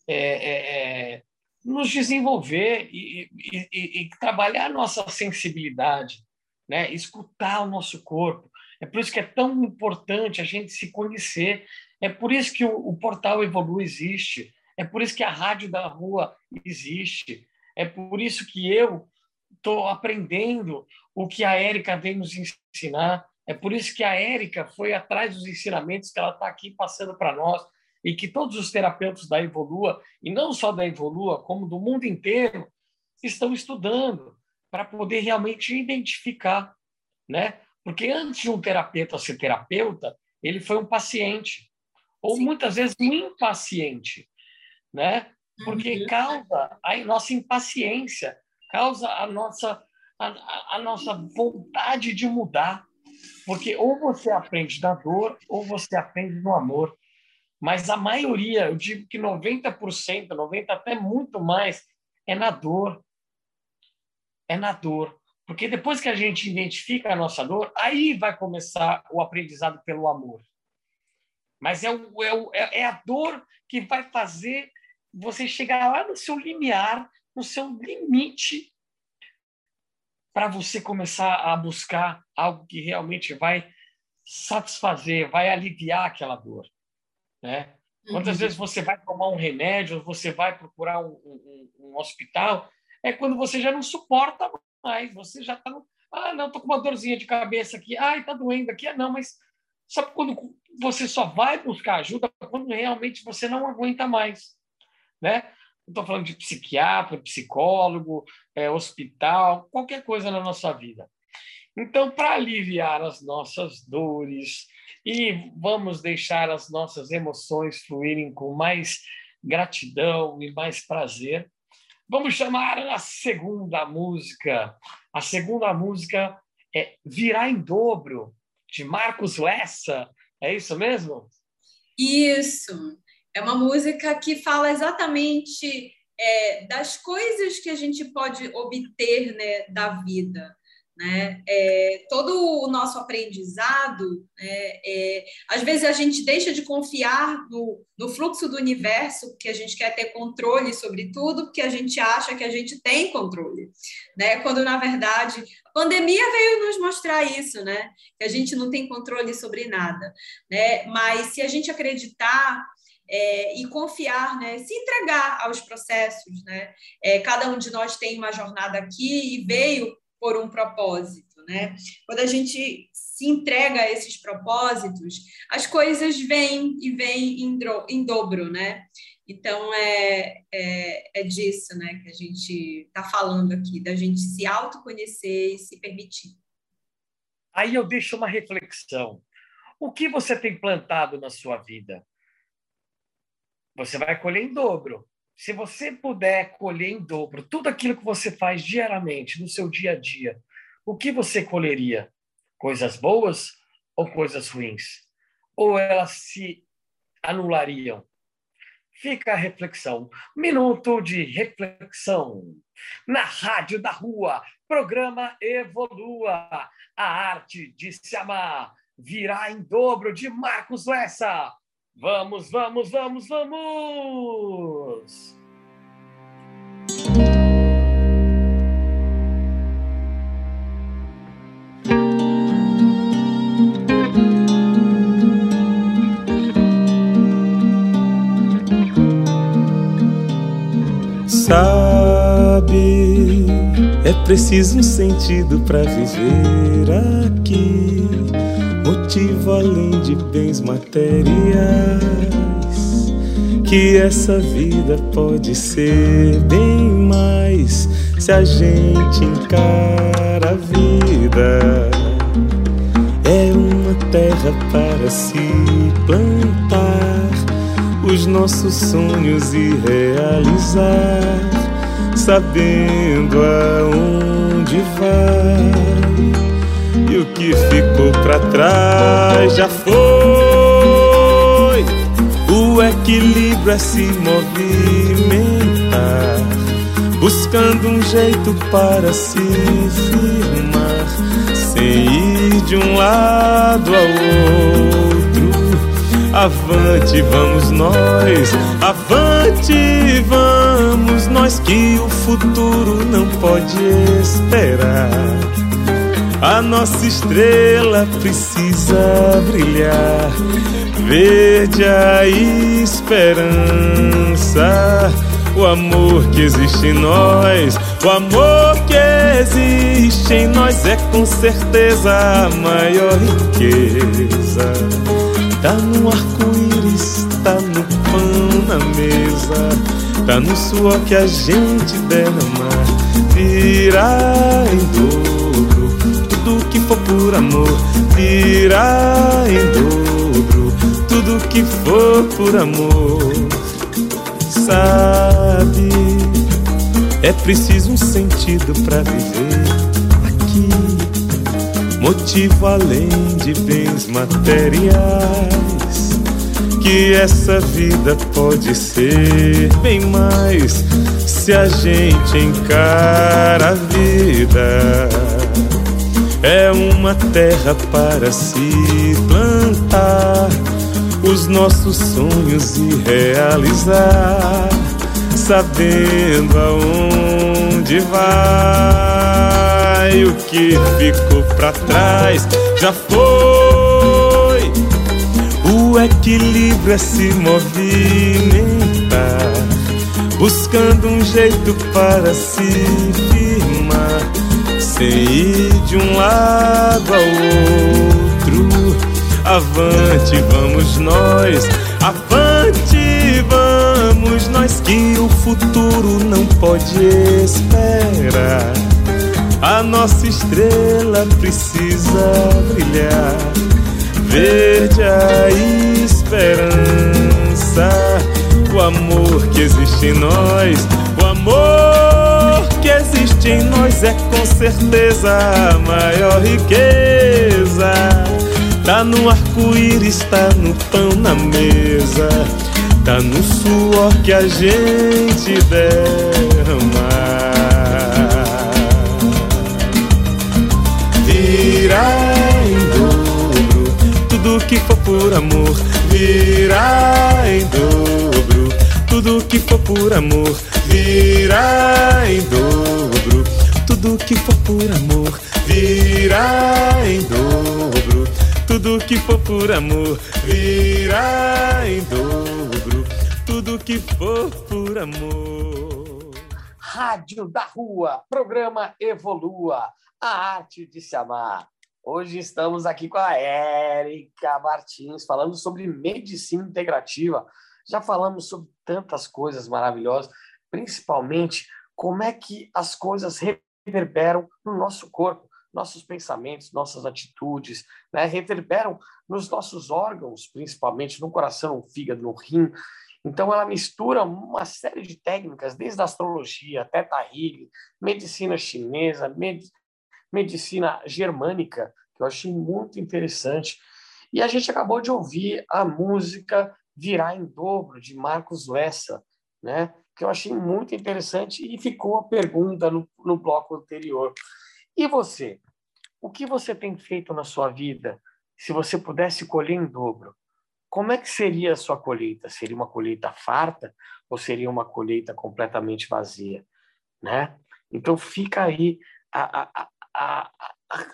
é, é, é, nos desenvolver e, e, e, e trabalhar a nossa sensibilidade, né? escutar o nosso corpo. É por isso que é tão importante a gente se conhecer. É por isso que o, o portal Evolu existe. É por isso que a Rádio da Rua existe. É por isso que eu estou aprendendo o que a Érica vem nos ensinar. É por isso que a Érica foi atrás dos ensinamentos que ela está aqui passando para nós e que todos os terapeutas da Evolua, e não só da Evolua, como do mundo inteiro, estão estudando para poder realmente identificar, né? Porque antes de um terapeuta ser terapeuta, ele foi um paciente, ou Sim. muitas vezes um impaciente, né? Porque uhum. causa a nossa impaciência, causa a nossa a, a nossa vontade de mudar, porque ou você aprende da dor ou você aprende no amor. Mas a maioria, eu digo que 90%, 90% até muito mais, é na dor. É na dor. Porque depois que a gente identifica a nossa dor, aí vai começar o aprendizado pelo amor. Mas é, o, é, o, é, é a dor que vai fazer você chegar lá no seu limiar, no seu limite, para você começar a buscar algo que realmente vai satisfazer, vai aliviar aquela dor. Né? Quantas uhum. vezes você vai tomar um remédio, você vai procurar um, um, um, hospital, é quando você já não suporta mais, você já está no... Ah, não, estou com uma dorzinha de cabeça aqui, ah, está doendo aqui, ah, não, mas sabe quando você só vai buscar ajuda quando realmente você não aguenta mais, né? Estou falando de psiquiatra, psicólogo, é, hospital, qualquer coisa na nossa vida. Então, para aliviar as nossas dores, e vamos deixar as nossas emoções fluírem com mais gratidão e mais prazer. Vamos chamar a segunda música. A segunda música é Virá em Dobro, de Marcos Lessa. É isso mesmo? Isso. É uma música que fala exatamente é, das coisas que a gente pode obter né, da vida. Né? É, todo o nosso aprendizado, né, é, às vezes a gente deixa de confiar no, no, fluxo do universo, porque a gente quer ter controle sobre tudo, porque a gente acha que a gente tem controle, né? quando na verdade a pandemia veio nos mostrar isso, né? que a gente não tem controle sobre nada. Né? Mas se a gente acreditar é, e confiar, né? se entregar aos processos. Né? É, cada um de nós tem uma jornada aqui e veio por um propósito, né? Quando a gente se entrega a esses propósitos, as coisas vêm e vêm em, em dobro, né? Então é, é, é, disso, né, que a gente está falando aqui, da gente se autoconhecer e se permitir. Aí eu deixo uma reflexão. O que você tem plantado na sua vida? Você vai colher em dobro se você puder colher em dobro tudo aquilo que você faz diariamente, no seu dia a dia, o que você colheria? Coisas boas ou coisas ruins? Ou elas se anulariam? Fica a reflexão. Minuto de reflexão. Na Rádio da Rua, programa Evolua. A arte de se amar virá em dobro de Marcos Lessa. Vamos, vamos, vamos, vamos! Sabe, é preciso um sentido para viver aqui além de bens materiais. Que essa vida pode ser bem mais se a gente encara a vida. É uma terra para se plantar os nossos sonhos e realizar, sabendo aonde vai o que ficou para trás já foi. O equilíbrio é se movimentar, buscando um jeito para se firmar, sem ir de um lado ao outro. Avante, vamos nós, Avante, vamos, nós que o futuro não pode esperar. A nossa estrela precisa brilhar, verde a esperança. O amor que existe em nós, o amor que existe em nós é com certeza a maior riqueza. Tá no arco-íris, tá no pão na mesa, tá no suor que a gente derrama, virá em dobro. Por amor, virá em dobro. Tudo que for por amor, sabe? É preciso um sentido para viver aqui motivo além de bens materiais. Que essa vida pode ser bem mais se a gente encara a vida. É uma terra para se plantar os nossos sonhos e realizar, sabendo aonde vai o que ficou pra trás já foi. O equilíbrio é se movimentar, buscando um jeito para se firmar, sem ir de um lado ao outro. Avante, vamos nós, avante, vamos nós, que o futuro não pode esperar. A nossa estrela precisa brilhar. Verde a esperança, o amor que existe em nós, o amor existe em nós é com certeza a maior riqueza. Tá no arco-íris, tá no pão na mesa, tá no suor que a gente derrama. dobro. Tudo que for por amor virá em dobro. Tudo que for por amor virá em dobro. Tudo que for por amor virá em dobro. Tudo que for por amor virá em dobro. Tudo que for por amor. Rádio da Rua, programa Evolua a arte de se amar. Hoje estamos aqui com a Érica Martins, falando sobre medicina integrativa. Já falamos sobre tantas coisas maravilhosas, principalmente como é que as coisas reverberam no nosso corpo, nossos pensamentos, nossas atitudes, né? reverberam nos nossos órgãos, principalmente no coração, no fígado, no rim. Então, ela mistura uma série de técnicas, desde a astrologia, teta healing, medicina chinesa, med medicina germânica, que eu achei muito interessante. E a gente acabou de ouvir a música Virar em Dobro, de Marcos Lessa, né? Que eu achei muito interessante e ficou a pergunta no, no bloco anterior. E você? O que você tem feito na sua vida se você pudesse colher em dobro? Como é que seria a sua colheita? Seria uma colheita farta ou seria uma colheita completamente vazia? Né? Então fica aí a, a, a,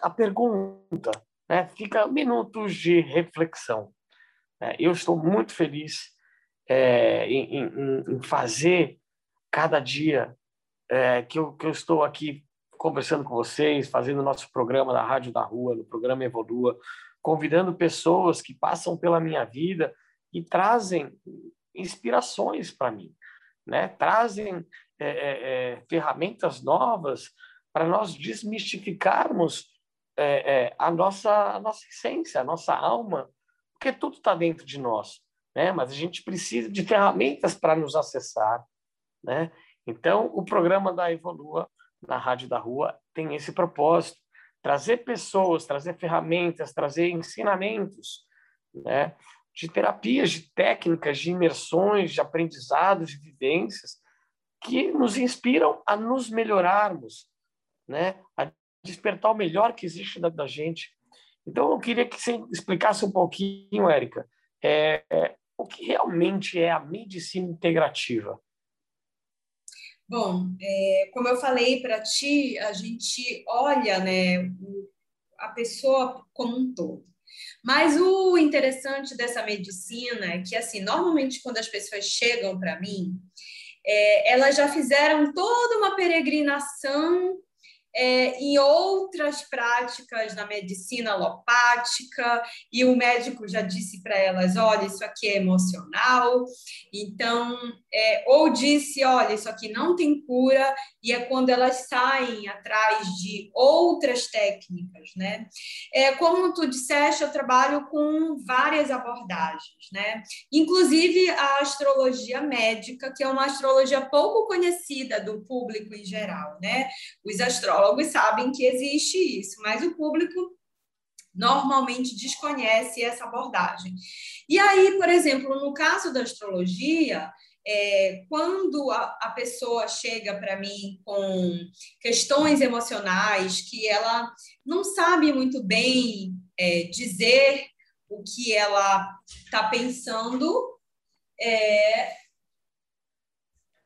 a, pergunta, né? fica minutos de reflexão. É, eu estou muito feliz é, em, em, em, fazer cada dia é, que, eu, que eu estou aqui conversando com vocês, fazendo nosso programa da Rádio da Rua, no programa Evolua, convidando pessoas que passam pela minha vida e trazem inspirações para mim, né? trazem é, é, é ferramentas novas para nós desmistificarmos é, é, a, nossa, a nossa essência, a nossa alma, porque tudo está dentro de nós, né? mas a gente precisa de ferramentas para nos acessar. Né? Então, o programa da Evolua, na Rádio da Rua, tem esse propósito, trazer pessoas, trazer ferramentas, trazer ensinamentos, né? de terapias, de técnicas, de imersões, de aprendizados, de vivências, que nos inspiram a nos melhorarmos, né, a despertar o melhor que existe da, da gente. Então, eu queria que você explicasse um pouquinho, Érica, é, é, o que realmente é a medicina integrativa? Bom, é, como eu falei para ti, a gente olha né, a pessoa como um todo. Mas o interessante dessa medicina é que, assim, normalmente quando as pessoas chegam para mim, é, elas já fizeram toda uma peregrinação é, em outras práticas na medicina alopática, e o médico já disse para elas: olha, isso aqui é emocional, então, é, ou disse: olha, isso aqui não tem cura, e é quando elas saem atrás de outras técnicas, né? É, como tu disseste, eu trabalho com várias abordagens, né? Inclusive a astrologia médica, que é uma astrologia pouco conhecida do público em geral, né? Os astrólogos sabem que existe isso, mas o público normalmente desconhece essa abordagem. E aí, por exemplo, no caso da astrologia, é, quando a, a, pessoa chega para mim com questões emocionais que ela não sabe muito bem é, dizer o que ela está pensando, é,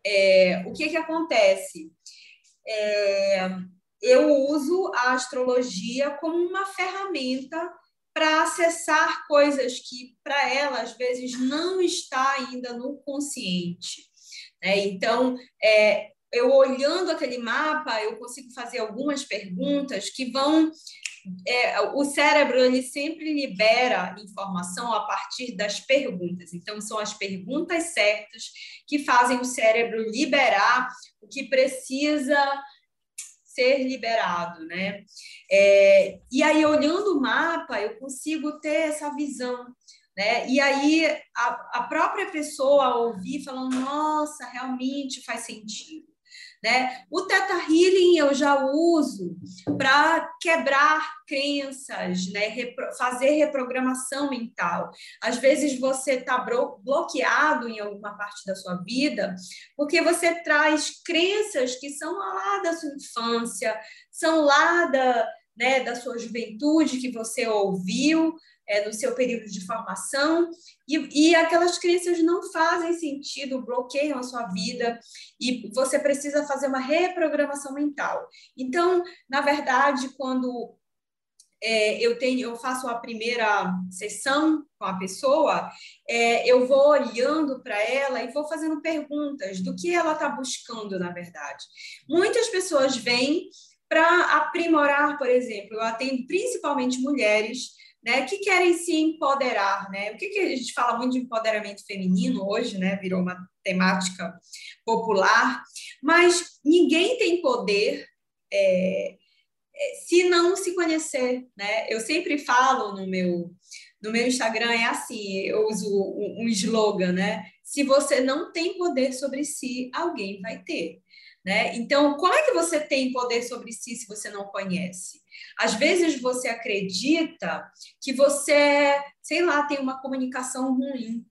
é, o que, que acontece? Eu uso a astrologia como uma ferramenta para acessar coisas que para ela às vezes não está ainda no consciente. Né? Então, é, eu olhando aquele mapa, eu consigo fazer algumas perguntas que vão é, o cérebro ele sempre libera informação a partir das perguntas. Então, são as perguntas certas que fazem o cérebro liberar o que precisa ser liberado, né? É, e aí, olhando o mapa, eu consigo ter essa visão, né? E aí, a, a própria pessoa ouvir falando, nossa, realmente faz sentido. Né? O Teta Healing eu já uso para quebrar crenças, né? Repro fazer reprogramação mental. Às vezes você está bloqueado em alguma parte da sua vida porque você traz crenças que são lá da sua infância, são lá da, né, da sua juventude que você ouviu, é, no seu período de formação, e, e aquelas crenças não fazem sentido, bloqueiam a sua vida, e você precisa fazer uma reprogramação mental. Então, na verdade, quando é, eu tenho, eu faço a primeira sessão com a pessoa, é, eu vou olhando para ela e vou fazendo perguntas do que ela está buscando, na verdade. Muitas pessoas vêm para aprimorar, por exemplo, eu atendo principalmente mulheres né, que querem se empoderar, né? O que, que a gente fala muito de empoderamento feminino hoje, né? Virou uma temática popular, mas ninguém tem poder é, é, se não se conhecer, né? Eu sempre falo no meu no meu Instagram é assim, eu uso um, um slogan, né? Se você não tem poder sobre si, alguém vai ter. Né? Então, como é que você tem poder sobre si se você não conhece? Às vezes você acredita que você, sei lá, tem uma comunicação ruim,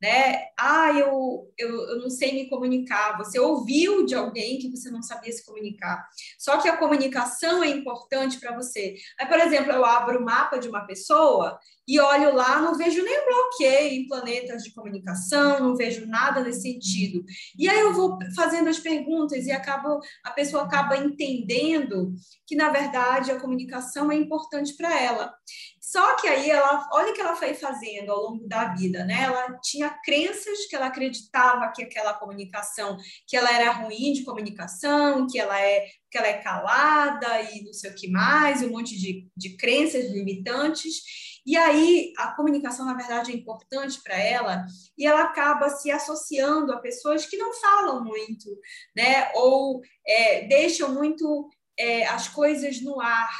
né? Ah, eu, eu, eu não sei me comunicar. Você ouviu de alguém que você não sabia se comunicar. Só que a comunicação é importante para você. Aí, por exemplo, eu abro o mapa de uma pessoa e olho lá, não vejo nenhum bloqueio em planetas de comunicação, não vejo nada nesse sentido. E aí eu vou fazendo as perguntas e acabo, a pessoa acaba entendendo que, na verdade, a comunicação é importante para ela. Só que aí ela, olha o que ela foi fazendo ao longo da vida, né? Ela tinha crenças que ela acreditava que aquela comunicação, que ela era ruim de comunicação, que ela é que ela é calada e não sei o que mais, um monte de, de crenças limitantes. E aí a comunicação, na verdade, é importante para ela e ela acaba se associando a pessoas que não falam muito, né? Ou é, deixam muito é, as coisas no ar.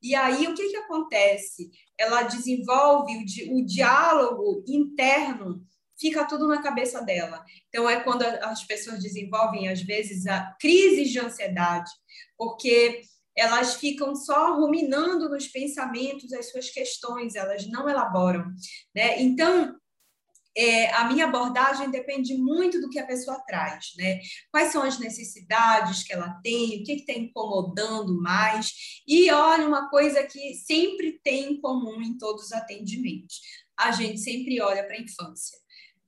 E aí o que, que acontece? Ela desenvolve o, di o diálogo interno fica tudo na cabeça dela. Então, é quando as pessoas desenvolvem, às vezes, a crises de ansiedade, porque elas ficam só ruminando nos pensamentos as suas questões, elas não elaboram. Né? Então, é, a minha abordagem depende muito do que a pessoa traz, né? Quais são as necessidades que ela tem, o que está incomodando mais. E olha, uma coisa que sempre tem em comum em todos os atendimentos: a gente sempre olha para a infância.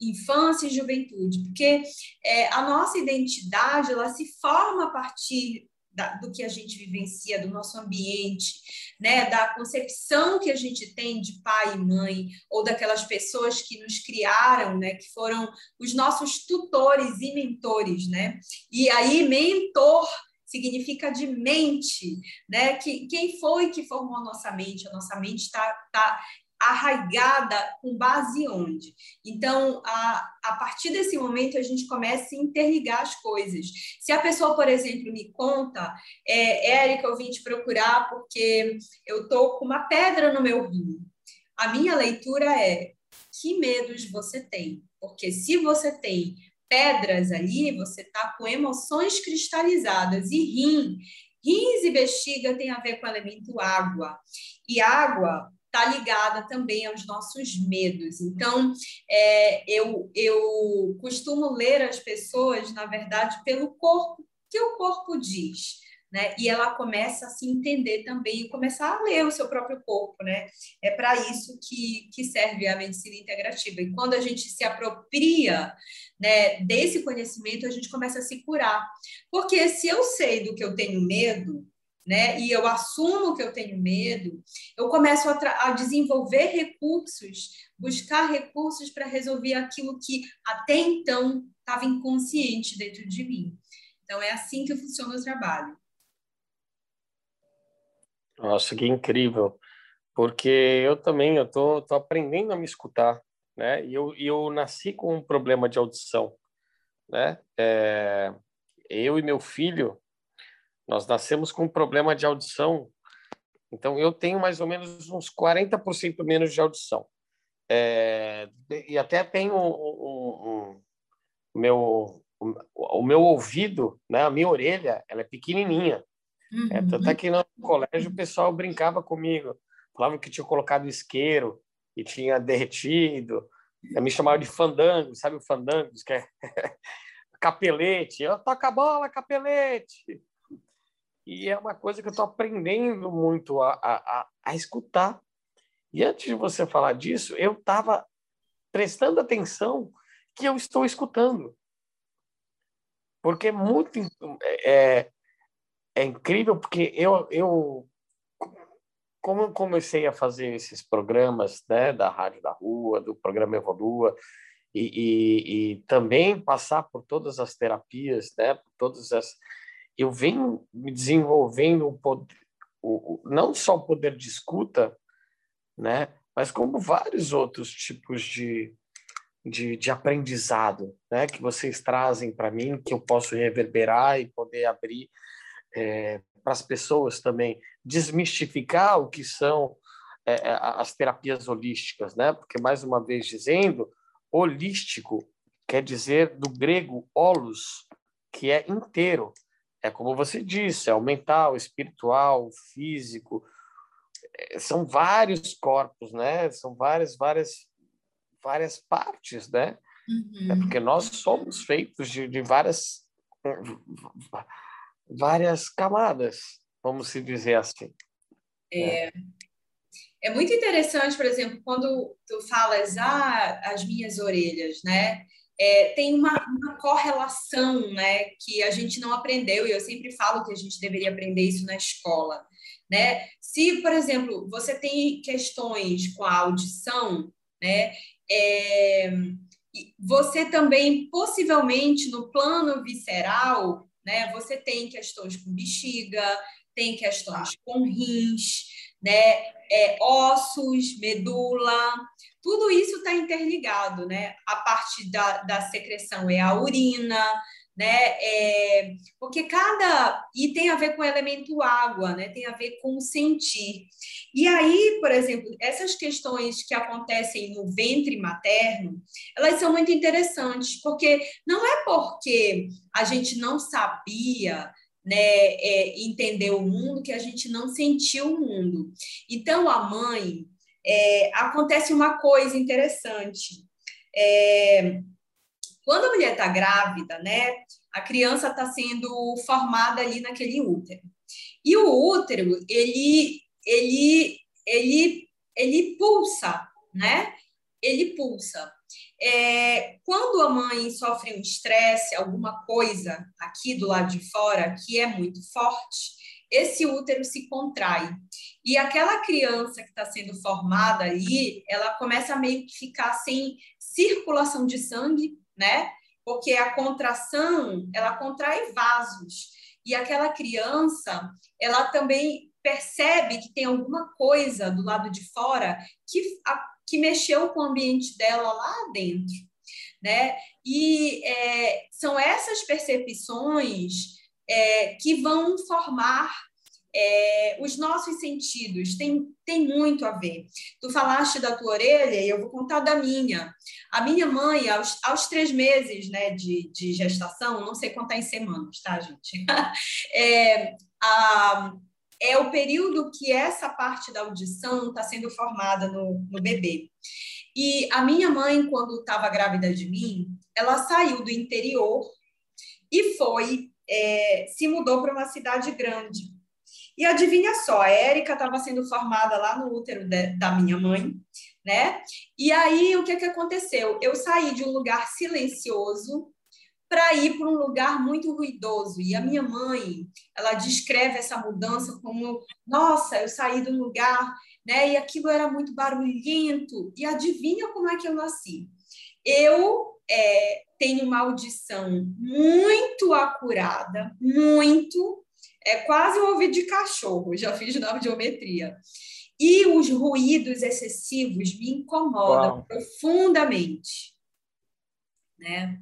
infância e juventude, porque é, a nossa identidade ela se forma a partir da, do que a gente vivencia, do nosso ambiente, né, da concepção que a gente tem de pai e mãe, ou daquelas pessoas que nos criaram, né, que foram os nossos tutores e mentores, né? E aí, mentor significa de mente, né? Que, quem foi que formou a nossa mente? A nossa mente está tá arraigada com base onde? Então, a, a partir desse momento, a gente começa a interligar as coisas. Se a pessoa, por exemplo, me conta, é, Érica, eu vim te procurar porque eu estou com uma pedra no meu rim. A minha leitura é, que medos você tem? Porque se você tem pedras ali, você está com emoções cristalizadas. E rim, rins e bexiga tem a ver com o elemento água. E água está ligada também aos nossos medos. Então, é, eu, eu costumo ler as pessoas, na verdade, pelo corpo, que o corpo diz. Né? E ela começa a se entender também e começar a ler o seu próprio corpo, né? É para isso que, que serve a medicina integrativa. E quando a gente se apropria né, desse conhecimento, a gente começa a se curar. Porque se eu sei do que eu tenho medo, né, e eu assumo que eu tenho medo, eu começo a, a desenvolver recursos, buscar recursos para resolver aquilo que até então estava inconsciente dentro de mim. Então, é assim que funciona o trabalho. Nossa, que incrível! Porque eu também eu tô, tô aprendendo a me escutar, né? E eu, eu nasci com um problema de audição, né? É, eu e meu filho, nós nascemos com um problema de audição, então eu tenho mais ou menos uns 40% menos de audição. É, e até tenho um, um, um, meu, o meu ouvido, né, a minha orelha, ela é pequenininha. Uhum. É, tanto é que no colégio o pessoal brincava comigo, falava que tinha colocado isqueiro e tinha derretido. Me chamava de fandango, sabe o fandango? Que é capelete. Eu toco a bola, capelete e é uma coisa que eu estou aprendendo muito a, a, a, escutar. E antes de você falar disso, eu estava prestando atenção que eu estou escutando. Porque é muito é, é incrível, porque eu, eu como eu comecei a fazer esses programas né, da Rádio da Rua, do programa Evolua, e, e, e também passar por todas as terapias, né, por todas as, eu venho me desenvolvendo o poder, o, não só o poder de escuta, né, mas como vários outros tipos de, de, de aprendizado né, que vocês trazem para mim, que eu posso reverberar e poder abrir é, para as pessoas também, desmistificar o que são é, é, as terapias holísticas, né? porque, mais uma vez dizendo, holístico quer dizer do grego holos, que é inteiro é como você disse, é o mental, o espiritual, o físico. É, são vários corpos, né? São várias, várias, várias partes, né? Uhum. É porque nós somos feitos de, de várias, várias camadas, vamos se dizer assim. É. é. É muito interessante, por exemplo, quando tu falas ah, as minhas orelhas, né? É, tem uma, uma, correlação né, que a gente não aprendeu, e eu sempre falo que a gente deveria aprender isso na escola. Né? Se, por exemplo, você tem questões com a audição, né, é, você também, possivelmente, no plano visceral, né, você tem questões com bexiga, tem questões com rins, né, é, ossos, medula, tudo isso está interligado, né? A parte da, da secreção é a urina, né? É, porque cada e tem a ver com o elemento água, né? Tem a ver com o sentir. E aí, por exemplo, essas questões que acontecem no ventre materno, elas são muito interessantes, porque não é porque a gente não sabia né, é, entender o mundo que a gente não sentiu o mundo. Então, a mãe, é, acontece uma coisa interessante. É, quando a mulher está grávida, né, a criança está sendo formada ali naquele útero. E o útero, ele, ele, ele, ele pulsa, né? Ele pulsa. é, quando a mãe sofre um estresse, alguma coisa aqui do lado de fora que é muito forte, esse útero se contrai. E aquela criança que está sendo formada ali, ela começa a meio que ficar sem circulação de sangue, né? Porque a contração, ela contrai vasos. E aquela criança, ela também percebe que tem alguma coisa do lado de fora que, a, que mexeu com o ambiente dela lá dentro, né? E é, são essas percepções é, que vão formar é, os nossos sentidos tem, tem muito a ver. Tu falaste da tua orelha e eu vou contar da minha. A minha mãe, aos, aos três meses né, de, de gestação, não sei contar em semanas, tá, gente? é, a, é o período que essa parte da audição está sendo formada no, no bebê. E a minha mãe, quando estava grávida de mim, ela saiu do interior e foi, é, se mudou para uma cidade grande. E adivinha só, a Érica estava sendo formada lá no útero de, da minha mãe, né? E aí o que, que aconteceu? Eu saí de um lugar silencioso para ir para um lugar muito ruidoso. E a minha mãe, ela descreve essa mudança como: nossa, eu saí de um lugar, né? E aquilo era muito barulhento. E adivinha como é que eu nasci? Eu é, tenho uma audição muito acurada, muito é quase um ouvido de cachorro, já fiz na audiometria. E os ruídos excessivos me incomodam Uau. profundamente. Né?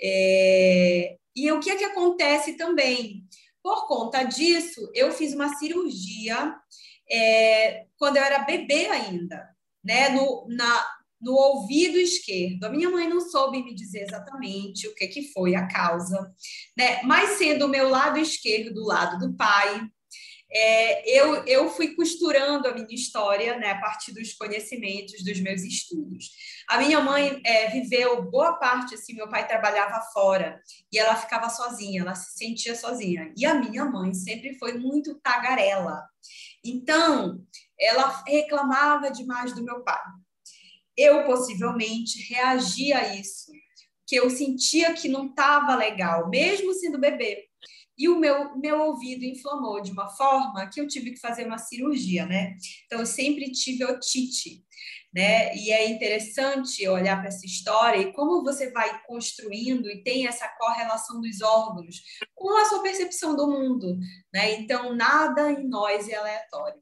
É... E o que é que acontece também? Por conta disso, eu fiz uma cirurgia é, quando eu era bebê ainda, né? No, na, no ouvido esquerdo. A minha mãe não soube me dizer exatamente o que, que foi a causa, né? Mas sendo o meu lado esquerdo do lado do pai, é, eu, eu fui costurando a minha história né, a partir dos conhecimentos dos meus estudos. A minha mãe é, viveu boa parte, assim, meu pai trabalhava fora e ela ficava sozinha, ela se sentia sozinha. E a minha mãe sempre foi muito tagarela. Então, ela reclamava demais do meu pai eu possivelmente reagi a isso, que eu sentia que não estava legal, mesmo sendo bebê. E o meu, meu ouvido inflamou de uma forma que eu tive que fazer uma cirurgia, né? Então, eu sempre tive otite, né? E é interessante olhar para essa história e como você vai construindo e tem essa correlação dos órgãos com a sua percepção do mundo, né? Então, nada em nós é aleatório.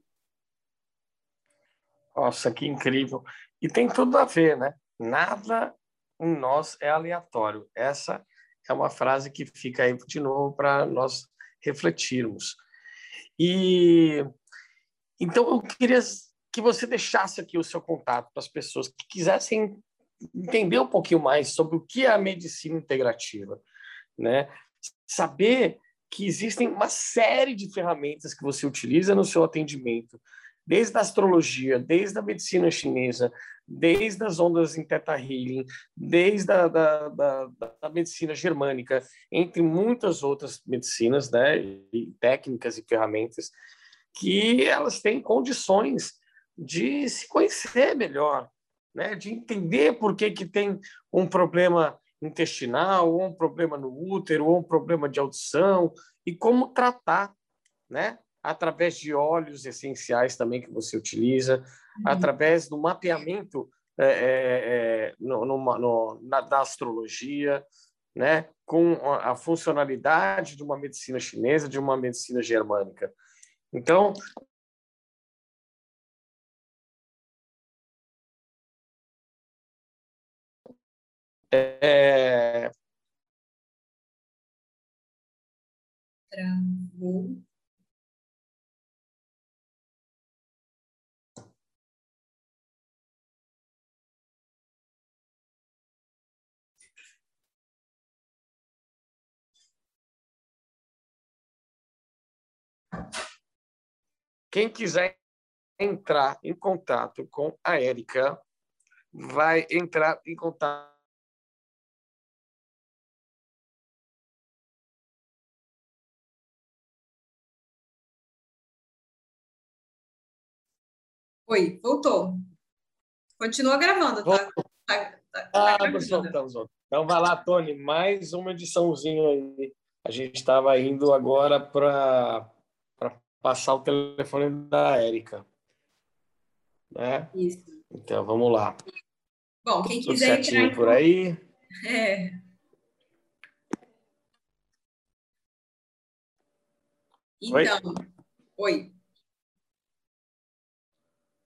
Nossa, que incrível. E tem tudo a ver, né? Nada em nós é aleatório. Essa é uma frase que fica aí de novo para nós refletirmos. E então eu queria que você deixasse aqui o seu contato para as pessoas que quisessem entender um pouquinho mais sobre o que é a medicina integrativa, né? Saber que existem uma série de ferramentas que você utiliza no seu atendimento desde a astrologia, desde a medicina chinesa, desde as ondas em Theta Healing, desde a da, da, da, medicina germânica, entre muitas outras medicinas, né, e técnicas e ferramentas, que elas têm condições de se conhecer melhor, né, de entender por que, que tem um problema intestinal, ou um problema no útero, ou um problema de audição, e como tratar, né? Através de óleos essenciais também que você utiliza, uhum. através do mapeamento é, é, é no, no, no, na, da astrologia, né, com a funcionalidade de uma medicina chinesa, de uma medicina germânica. Então, é... Travou. Quem quiser entrar em contato com a Érica, vai entrar em contato. Oi, voltou. Continua gravando, tá? tá, Tá, Ah, tá gravando. estamos voltando. Então vai lá, Tony, mais uma ediçãozinha aí. A gente estava indo agora para passar o telefone da Érica. Né? Isso. Então vamos lá. Bom, quem Tudo quiser entrar certinho em por aí? É. Oi? Então, oi.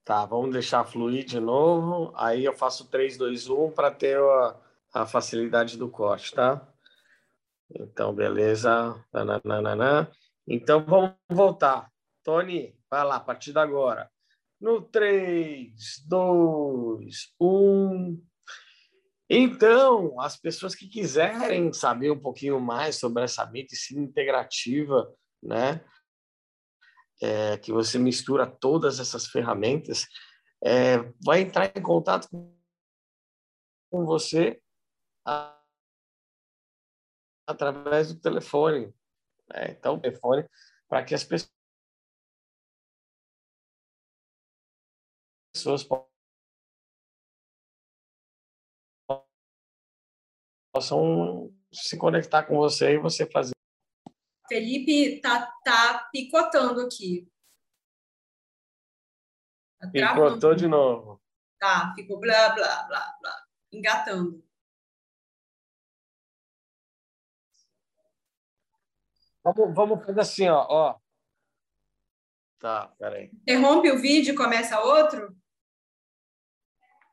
Tá, vamos deixar fluir de novo. Aí eu faço 3, 2, 1 para ter a, a facilidade do corte, tá? Então, beleza. Nananana. Então, vamos voltar. Tony, vai lá, a partir de agora. No 3, 2, 1. Então, as pessoas que quiserem saber um pouquinho mais sobre essa medicina integrativa, né? é, que você mistura todas essas ferramentas, é, vai entrar em contato com você através do telefone. Né? Então, o telefone para que as pessoas po- possam se conectar com você e você fazer. Felipe tá, tá picotando aqui. Tá. Picotou de novo. Tá, ficou blá, blá, blá, blá. Engatando. Vamos, vamos fazer assim, ó. ó. Tá, peraí. Interrompe o vídeo e começa outro?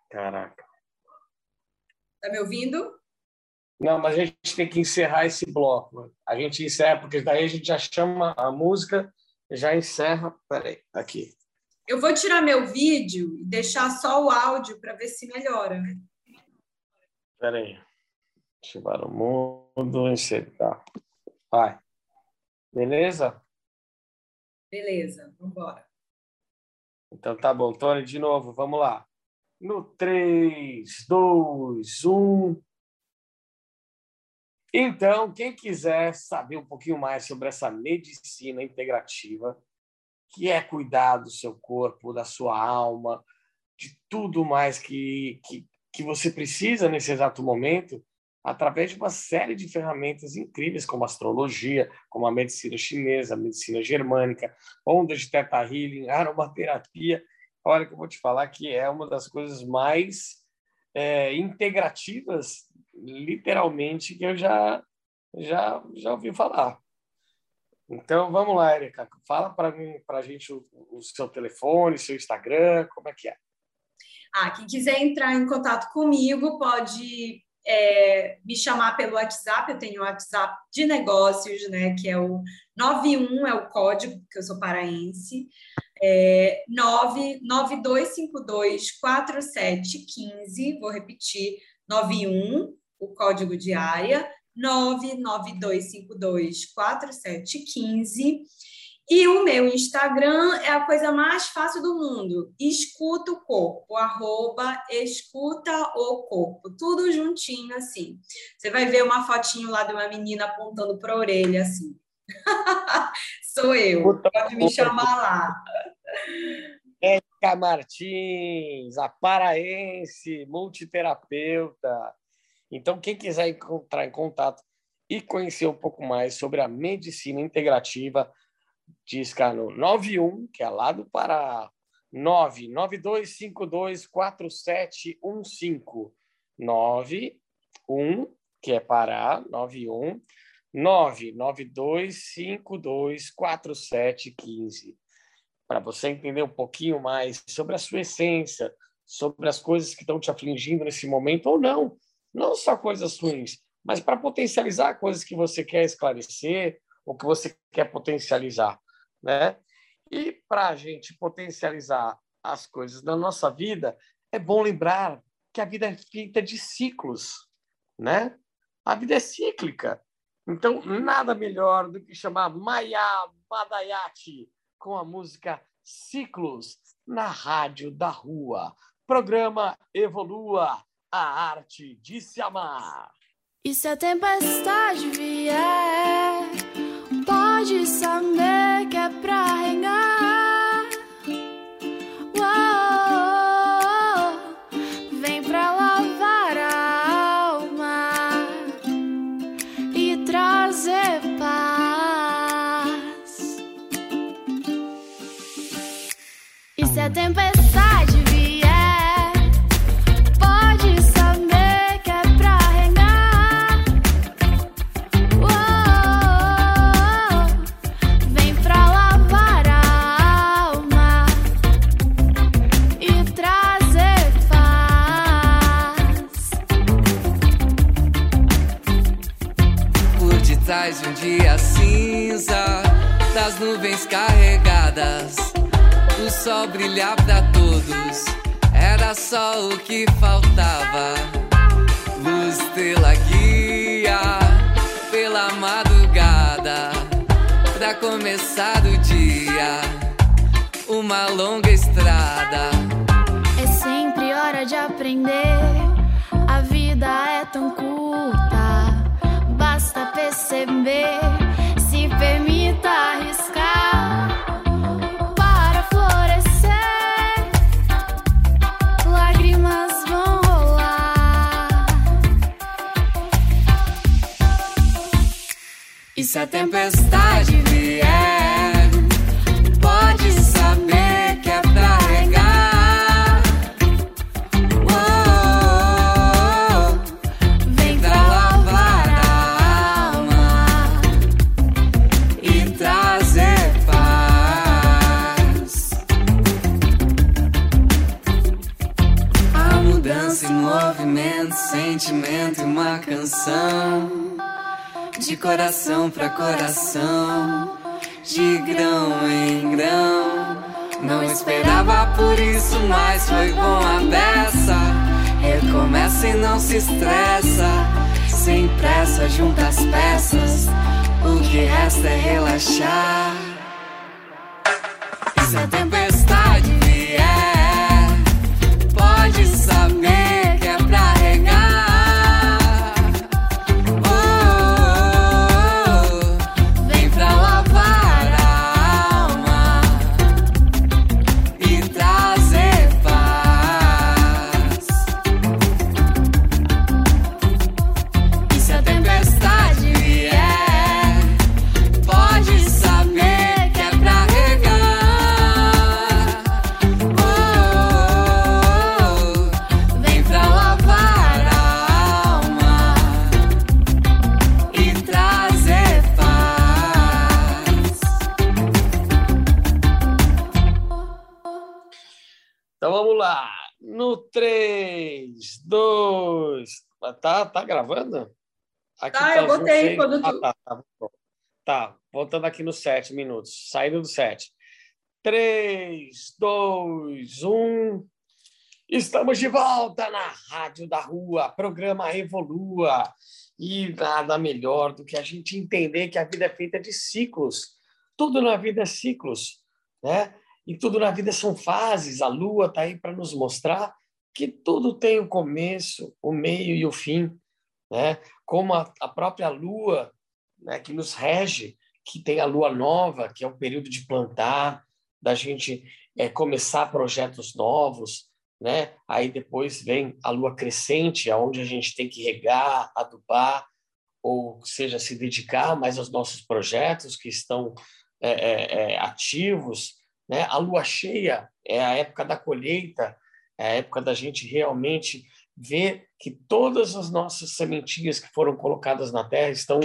Caraca. Tá me ouvindo? Não, mas a gente tem que encerrar esse bloco. A gente encerra, porque daí a gente já chama a música, já encerra. Peraí, aqui. Eu vou tirar meu vídeo e deixar só o áudio para ver se melhora. Peraí. Ativar o mundo, encerrar. Vai. Beleza? Beleza, vamos embora. Então tá bom. Tony, de novo, vamos lá. No 3, 2, 1. Então, quem quiser saber um pouquinho mais sobre essa medicina integrativa, que é cuidar do seu corpo, da sua alma, de tudo mais que, que, que você precisa nesse exato momento, através de uma série de ferramentas incríveis, como astrologia, como a medicina chinesa, a medicina germânica, ondas de teta healing, aromaterapia. Olha que eu vou te falar que é uma das coisas mais é, integrativas, literalmente, que eu já, já, já ouvi falar. Então, vamos lá, Erika. Fala para mim, para a gente o, o seu telefone, seu Instagram, como é que é? Ah, quem quiser entrar em contato comigo pode é, me chamar pelo WhatsApp. Eu tenho o WhatsApp de negócios, né? Que é o 91, é o código, porque eu sou paraense. É, 992524715. Vou repetir: 91, o código de área. 992524715. E o meu Instagram é a coisa mais fácil do mundo. Escuta o corpo, arroba escuta o corpo. Tudo juntinho assim. Você vai ver uma fotinho lá de uma menina apontando para a orelha assim. Sou eu. Pode me chamar lá. Érica Martins, a paraense, multiterapeuta. Então, quem quiser entrar em contato e conhecer um pouco mais sobre a medicina integrativa, disca no 91, que é lá do Pará, 992524715. 91, que é Pará, 91, 992524715. Para você entender um pouquinho mais sobre a sua essência, sobre as coisas que estão te afligindo nesse momento ou não. Não só coisas ruins, mas para potencializar coisas que você quer esclarecer ou que você quer potencializar, né? E para a gente potencializar as coisas da nossa vida, é bom lembrar que a vida é feita de ciclos, né? A vida é cíclica. Então, nada melhor do que chamar Maya Madayati com a música Ciclos na Rádio da Rua. Programa Evolua, a arte de se amar. E se a tempestade vier, pode saber que é pra regar. Vem pra lavar a alma e trazer paz. Isso é tempestade. Detrás de um dia cinza, das nuvens carregadas, o sol brilhar pra todos, era só o que faltava. Luz pela guia, pela madrugada, pra começar o dia, uma longa estrada. É sempre hora de aprender. A vida é tão curta, perceber. Se permita arriscar para florescer. Lágrimas vão rolar. Se a tempestade sentimento e uma canção. De coração pra coração, de grão em grão. Não esperava por isso, mas foi bom a beça. Recomeça e não se estressa. Sem pressa, junta as peças. O que resta é relaxar. Se a 3, 2. Tá, tá gravando? Aqui Tá, eu botei quando Ah, tu- tá, tá, bom. tá, voltando aqui nos 7 minutos. Saindo do 7. 3, 2, 1. Estamos de volta na Rádio da Rua, programa Evolua. E nada melhor do que a gente entender que a vida é feita de ciclos. Tudo na vida é ciclos, né? E tudo na vida são fases. A Lua está aí para nos mostrar que tudo tem o começo, o meio e o fim, né? Como a, a própria Lua, né, que nos rege, que tem a Lua nova, que é o período de plantar, da gente é, começar projetos novos, né? Aí depois vem a lua crescente, aonde a gente tem que regar, adubar, ou seja, se dedicar mais aos nossos projetos que estão é, é, é, ativos, né? A lua cheia é a época da colheita, é a época da gente realmente ver que todas as nossas sementinhas que foram colocadas na terra estão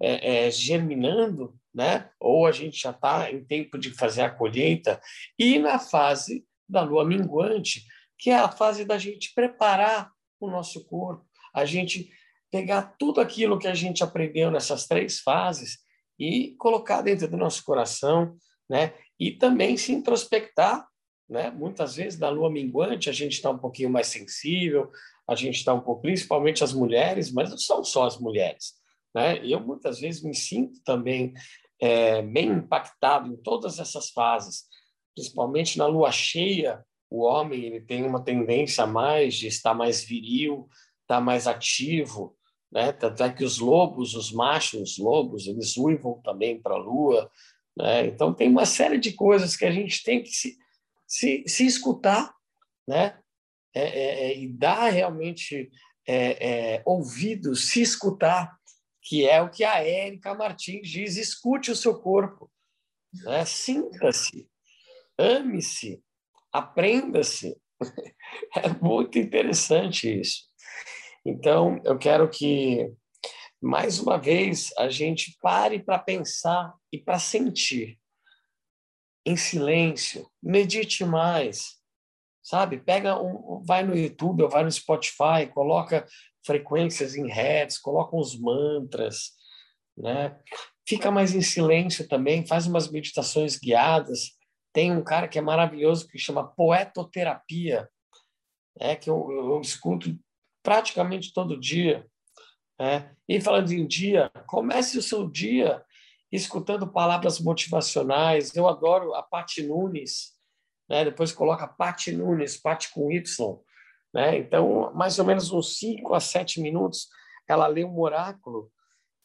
é, é, germinando, né? Ou a gente já está em tempo de fazer a colheita e na fase da lua minguante, que é a fase da gente preparar o nosso corpo, a gente pegar tudo aquilo que a gente aprendeu nessas três fases e colocar dentro do nosso coração, né? E também se introspectar, né? Muitas vezes na lua minguante a gente está um pouquinho mais sensível, a gente está um pouco, principalmente as mulheres, mas não são só as mulheres, né? Eu muitas vezes me sinto também é, bem impactado em todas essas fases, principalmente na lua cheia, o homem ele tem uma tendência a mais de estar mais viril, estar mais ativo, né? Tanto é que os lobos, os machos lobos, eles uivam também para a lua, né? Então tem uma série de coisas que a gente tem que se, se, se escutar, né? É, é, é, e dar realmente é, é, ouvidos, se escutar, que é o que a Érica Martins diz: escute o seu corpo, né? sinta-se, ame-se, aprenda-se. É muito interessante isso. Então, eu quero que, mais uma vez, a gente pare para pensar e para sentir. Em silêncio, medite mais, sabe? Pega um, vai no YouTube ou vai no Spotify, coloca frequências em hertz, coloca uns mantras, né? Fica mais em silêncio também, faz umas meditações guiadas. Tem um cara que é maravilhoso que chama poetoterapia, é que eu, eu escuto praticamente todo dia. Né? E falando em dia, comece o seu dia escutando palavras motivacionais. Eu adoro a Pati Nunes, né? depois coloca Pati Nunes, Pati com Y. Né? Então, mais ou menos uns 5 a 7 minutos, ela lê um oráculo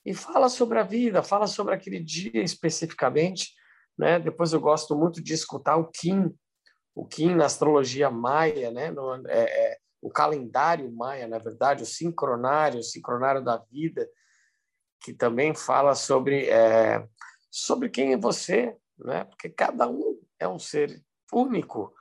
e fala sobre a vida, fala sobre aquele dia especificamente. Né? Depois eu gosto muito de escutar o Kim, o Kim na astrologia maia, né? No, é, é, o calendário maia, na verdade, o sincronário, o sincronário da vida, que também fala sobre, é, sobre quem é você, né? porque cada um é um ser único.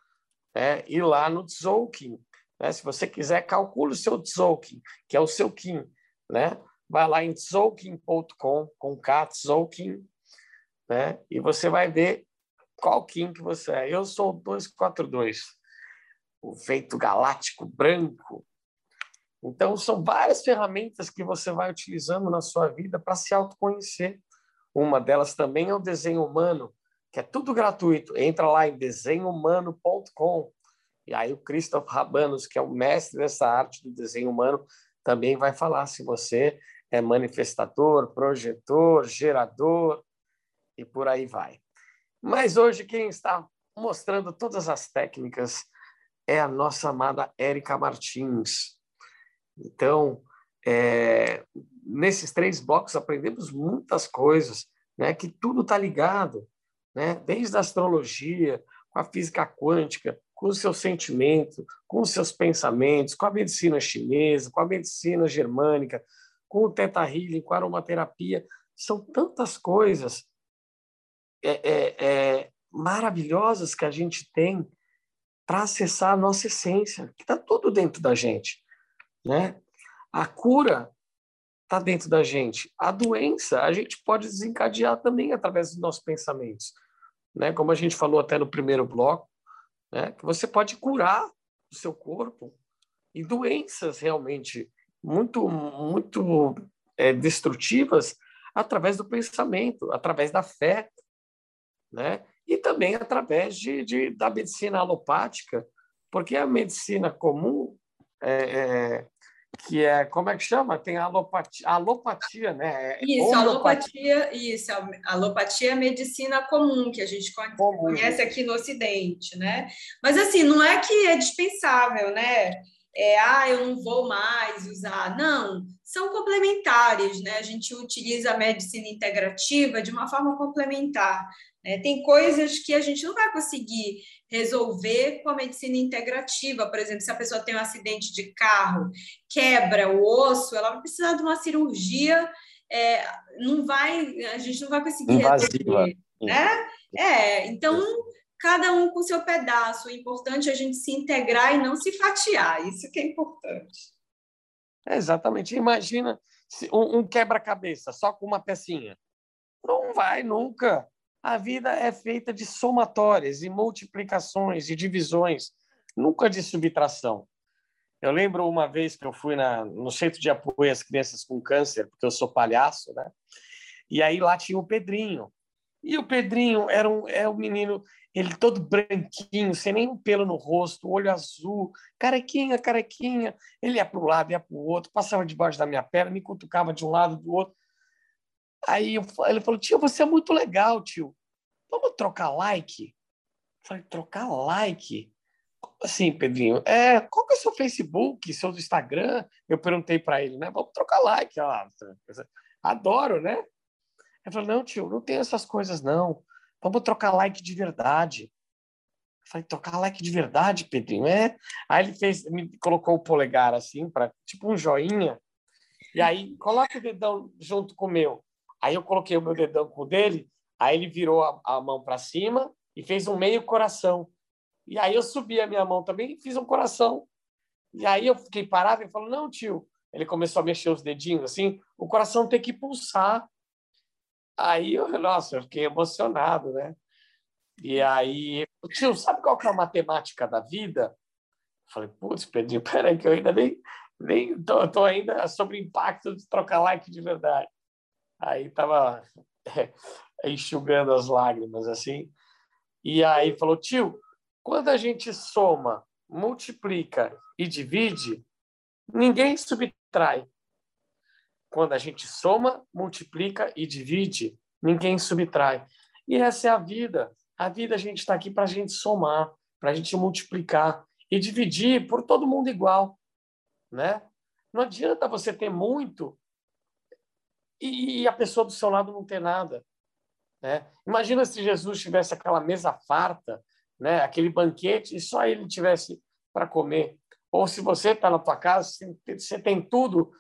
Né? E lá no Tzolk'in, né? se você quiser, calcule o seu Tzolk'in, que é o seu Kim, né? vai lá em tzolk'in.com, com K, Tzolk'in, né? e você vai ver qual Kim que você é. Eu sou 242, o feito galáctico branco. Então, são várias ferramentas que você vai utilizando na sua vida para se autoconhecer. Uma delas também é o desenho humano, que é tudo gratuito. Entra lá em desenhohumano.com e aí o Christoph Rabanos, que é o mestre dessa arte do desenho humano, também vai falar se você é manifestador, projetor, gerador e por aí vai. Mas hoje quem está mostrando todas as técnicas é a nossa amada Érica Martins. Então, é, nesses três blocos aprendemos muitas coisas, né? Que tudo está ligado, né? Desde a astrologia, com a física quântica, com o seu sentimento, com os seus pensamentos, com a medicina chinesa, com a medicina germânica, com o teta healing, com a aromaterapia, são tantas coisas é, é, é, maravilhosas que a gente tem para acessar a nossa essência, que está tudo dentro da gente. Né? A cura está dentro da gente. A doença a gente pode desencadear também através dos nossos pensamentos. Né? Como a gente falou até no primeiro bloco, né? que você pode curar o seu corpo e doenças realmente muito, muito é, destrutivas através do pensamento, através da fé, né? e também através de, de da medicina alopática, porque a medicina comum, é, é, que é, como é que chama? Tem alopatia, alopatia né? É isso, alopatia, isso, alopatia é a medicina comum, que a gente comum. conhece aqui no Ocidente, né? Mas, assim, não é que é dispensável, né? É, ah, eu não vou mais usar. Não, são complementares, né? A gente utiliza a medicina integrativa de uma forma complementar. Né? Tem coisas que a gente não vai conseguir resolver com a medicina integrativa. Por exemplo, se a pessoa tem um acidente de carro, quebra o osso, ela vai precisar de uma cirurgia. É, não vai, a gente não vai conseguir Invasiva. resolver, né? É, então cada um com seu pedaço. O importante é a gente se integrar e não se fatiar. Isso que é importante. É exatamente. Imagina um, um quebra-cabeça só com uma pecinha. Não vai nunca. A vida é feita de somatórias e multiplicações e divisões, nunca de subtração. Eu lembro uma vez que eu fui na, no centro de apoio às crianças com câncer, porque eu sou palhaço, né? E aí lá tinha o Pedrinho. E o Pedrinho era um, é um menino, ele todo branquinho, sem nenhum pelo no rosto, olho azul, carequinha, carequinha. Ele ia para um lado, ia para o outro, passava debaixo da minha perna, me cutucava de um lado do outro. Aí ele falou, tio, você é muito legal, tio. Vamos trocar like? Eu falei, trocar like? Como assim, Pedrinho? É, qual que é o seu Facebook, seu Instagram? Eu perguntei para ele, né? Vamos trocar like. Adoro, né? Ele falou, não, tio, não tem essas coisas, não. Vamos trocar like de verdade. Eu falei, trocar like de verdade, Pedrinho? É. Aí ele fez, me colocou o polegar assim, para tipo um joinha. E aí, coloca o dedão junto com o meu. Aí eu coloquei o meu dedão com o dele, aí ele virou a, a mão para cima e fez um meio coração. E aí eu subi a minha mão também e fiz um coração. E aí eu fiquei parado e falou: Não, tio. Ele começou a mexer os dedinhos assim, o coração tem que pulsar. Aí eu, nossa, eu fiquei emocionado, né? E aí, tio, sabe qual que é a matemática da vida? Eu falei, putz, Pedrinho, peraí, que eu ainda nem, nem tô, tô ainda sobre impacto de trocar like de verdade. Aí tava enxugando as lágrimas, assim. E aí falou, tio, quando a gente soma, multiplica e divide, ninguém subtrai. Quando a gente soma, multiplica e divide, ninguém subtrai. E essa é a vida. A vida a gente está aqui para a gente somar, para a gente multiplicar e dividir por todo mundo igual, né? Não adianta você ter muito e a pessoa do seu lado não ter nada. Né? Imagina se Jesus tivesse aquela mesa farta, né? aquele banquete, e só ele tivesse para comer. Ou se você está na tua casa, você tem tudo,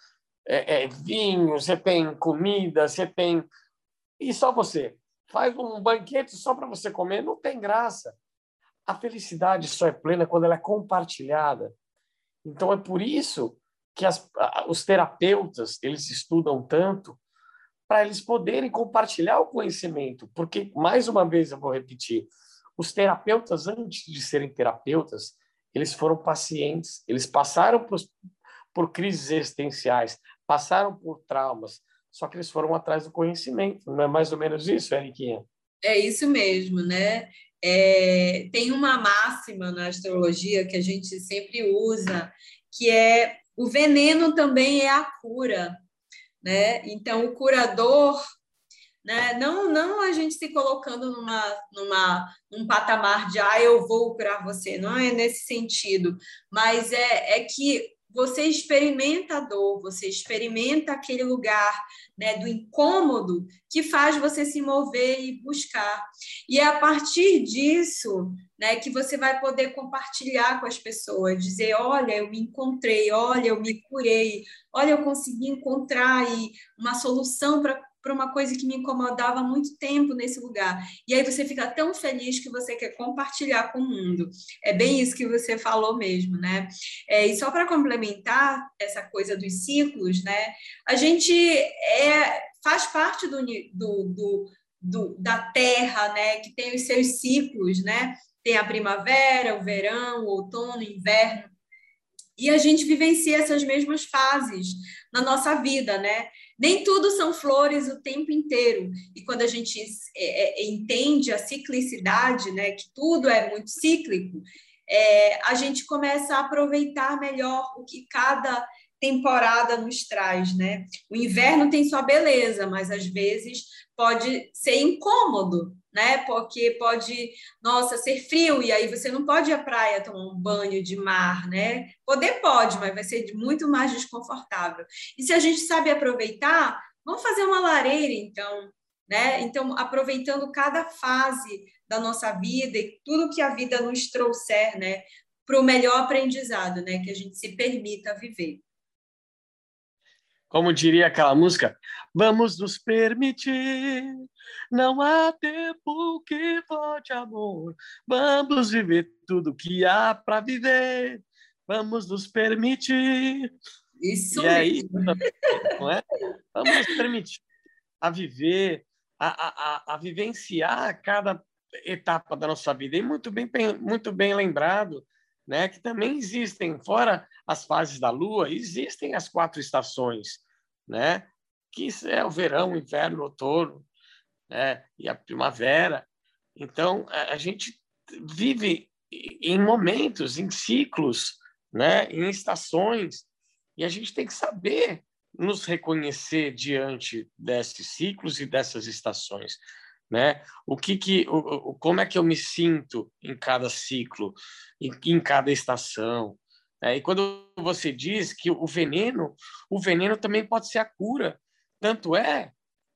é, é, vinho, você tem comida, você tem... E só você. Faz um banquete só para você comer, não tem graça. A felicidade só é plena quando ela é compartilhada. Então é por isso que as, os terapeutas eles estudam tanto para eles poderem compartilhar o conhecimento, porque mais uma vez eu vou repetir, os terapeutas antes de serem terapeutas, eles foram pacientes, eles passaram por, por crises existenciais, passaram por traumas, só que eles foram atrás do conhecimento. Não é mais ou menos isso, Eriquinha? É isso mesmo, né? É, tem uma máxima na astrologia que a gente sempre usa, que é o veneno também é a cura, né? Então o curador, né? Não, não a gente se colocando numa, numa, num patamar de ah, eu vou curar você, não é nesse sentido, mas é, é que você experimenta a dor, você experimenta aquele lugar né, do incômodo que faz você se mover e buscar. E é a partir disso né, que você vai poder compartilhar com as pessoas, dizer, olha, eu me encontrei, olha, eu me curei, olha, eu consegui encontrar uma solução para para uma coisa que me incomodava há muito tempo nesse lugar. E aí você fica tão feliz que você quer compartilhar com o mundo. É bem isso que você falou mesmo, né? É, e só para complementar essa coisa dos ciclos, né? A gente é, faz parte do, do, do, do da Terra, né? Que tem os seus ciclos, né? Tem a primavera, o verão, o outono, o inverno. E a gente vivencia essas mesmas fases na nossa vida, né? Nem tudo são flores o tempo inteiro. E quando a gente é, é, entende a ciclicidade, né, que tudo é muito cíclico, é, a gente começa a aproveitar melhor o que cada temporada nos traz, né? O inverno tem sua beleza, mas às vezes pode ser incômodo, né? Porque pode, nossa, ser frio e aí você não pode ir à praia tomar um banho de mar, né? Poder pode, mas vai ser muito mais desconfortável. E se a gente sabe aproveitar, vamos fazer uma lareira então, né? Então, aproveitando cada fase da nossa vida e tudo que a vida nos trouxer, né? Para o melhor aprendizado, né? Que a gente se permita viver. Como diria aquela música, vamos nos permitir, não há tempo que volte amor, vamos viver tudo que há para viver, vamos nos permitir. Isso e aí, não é? Vamos nos permitir a viver, a, a, a vivenciar cada etapa da nossa vida. E muito bem, muito bem lembrado, né, que também existem, fora as fases da Lua, existem as quatro estações, né, que é o verão, inverno, outono, né, e a primavera. Então, a gente vive em momentos, em ciclos, né, em estações, e a gente tem que saber nos reconhecer diante desses ciclos e dessas estações né? O que que, o, como é que eu me sinto em cada ciclo, em, em cada estação? Né? E quando você diz que o veneno, o veneno também pode ser a cura. Tanto é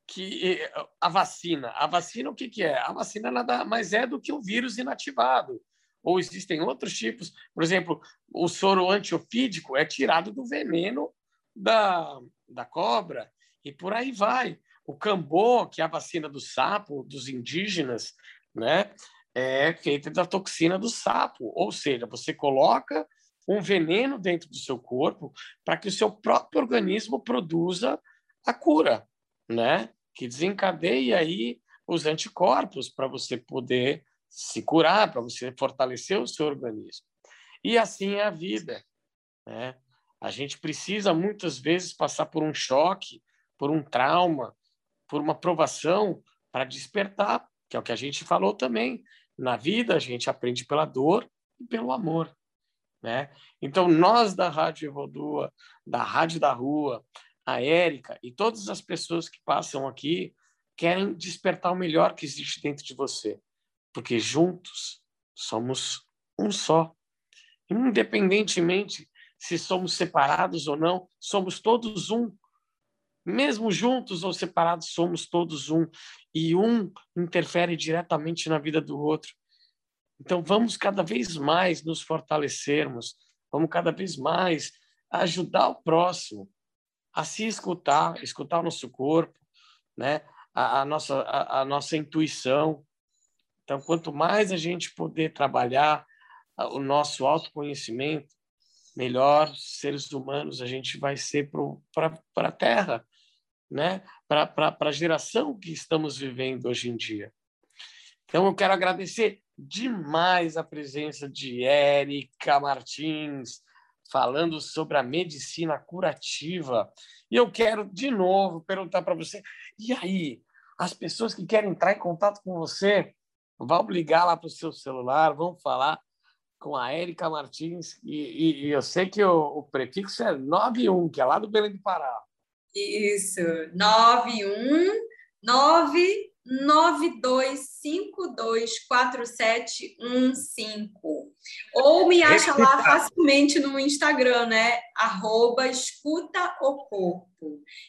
que a vacina, a vacina o que que é? A vacina nada mais é do que um vírus inativado. Ou existem outros tipos, por exemplo, o soro antiofídico é tirado do veneno da, da cobra e por aí vai o cambô, que é a vacina do sapo, dos indígenas, né? é feita da toxina do sapo, ou seja, você coloca um veneno dentro do seu corpo para que o seu próprio organismo produza a cura, né? Que desencadeie aí os anticorpos para você poder se curar, para você fortalecer o seu organismo. E assim é a vida, né? A gente precisa muitas vezes passar por um choque, por um trauma, por uma provação para despertar, que é o que a gente falou também. Na vida a gente aprende pela dor e pelo amor. Né? Então, nós da Rádio Evolua, da Rádio da Rua, a Érica e todas as pessoas que passam aqui querem despertar o melhor que existe dentro de você, porque juntos somos um só. Independentemente se somos separados ou não, somos todos um. Mesmo juntos ou separados, somos todos um. E um interfere diretamente na vida do outro. Então, vamos cada vez mais nos fortalecermos, vamos cada vez mais ajudar o próximo a se escutar, escutar o nosso corpo, né? a, a nossa, a, a nossa intuição. Então, quanto mais a gente poder trabalhar o nosso autoconhecimento, melhor seres humanos a gente vai ser para a Terra, né? para a geração que estamos vivendo hoje em dia. Então, eu quero agradecer demais a presença de Érica Martins, falando sobre a medicina curativa. E eu quero, de novo, perguntar para você: e aí, as pessoas que querem entrar em contato com você, vão ligar lá para o seu celular, vão falar com a Érica Martins, e, e, e, eu sei que o, o prefixo é 91, que é lá do Belém do Pará. Isso, 91 9 92524715. Ou me acha lá facilmente no Instagram, né? Arroba escuta o corpo.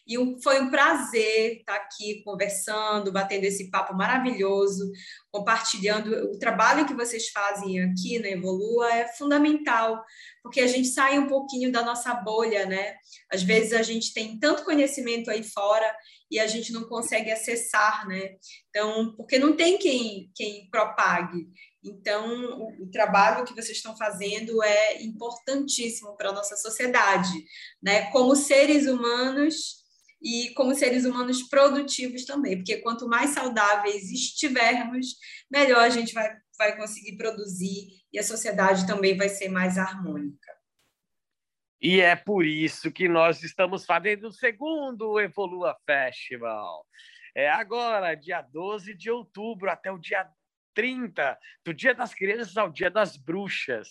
E foi um prazer estar aqui conversando, batendo esse papo maravilhoso, compartilhando o trabalho que vocês fazem aqui na Evolua é fundamental, porque a gente sai um pouquinho da nossa bolha, né? Às vezes a gente tem tanto conhecimento aí fora e a gente não consegue acessar, né? Então, porque não tem quem, quem propague. Então, o, o trabalho que vocês estão fazendo é importantíssimo para a nossa sociedade, né? Como seres humanos e como seres humanos produtivos também, porque quanto mais saudáveis estivermos, melhor a gente vai, vai conseguir produzir e a sociedade também vai ser mais harmônica. E é por isso que nós estamos fazendo o segundo Evolua Festival. É agora, dia 12 de outubro, até o dia 30, do Dia das Crianças ao Dia das Bruxas.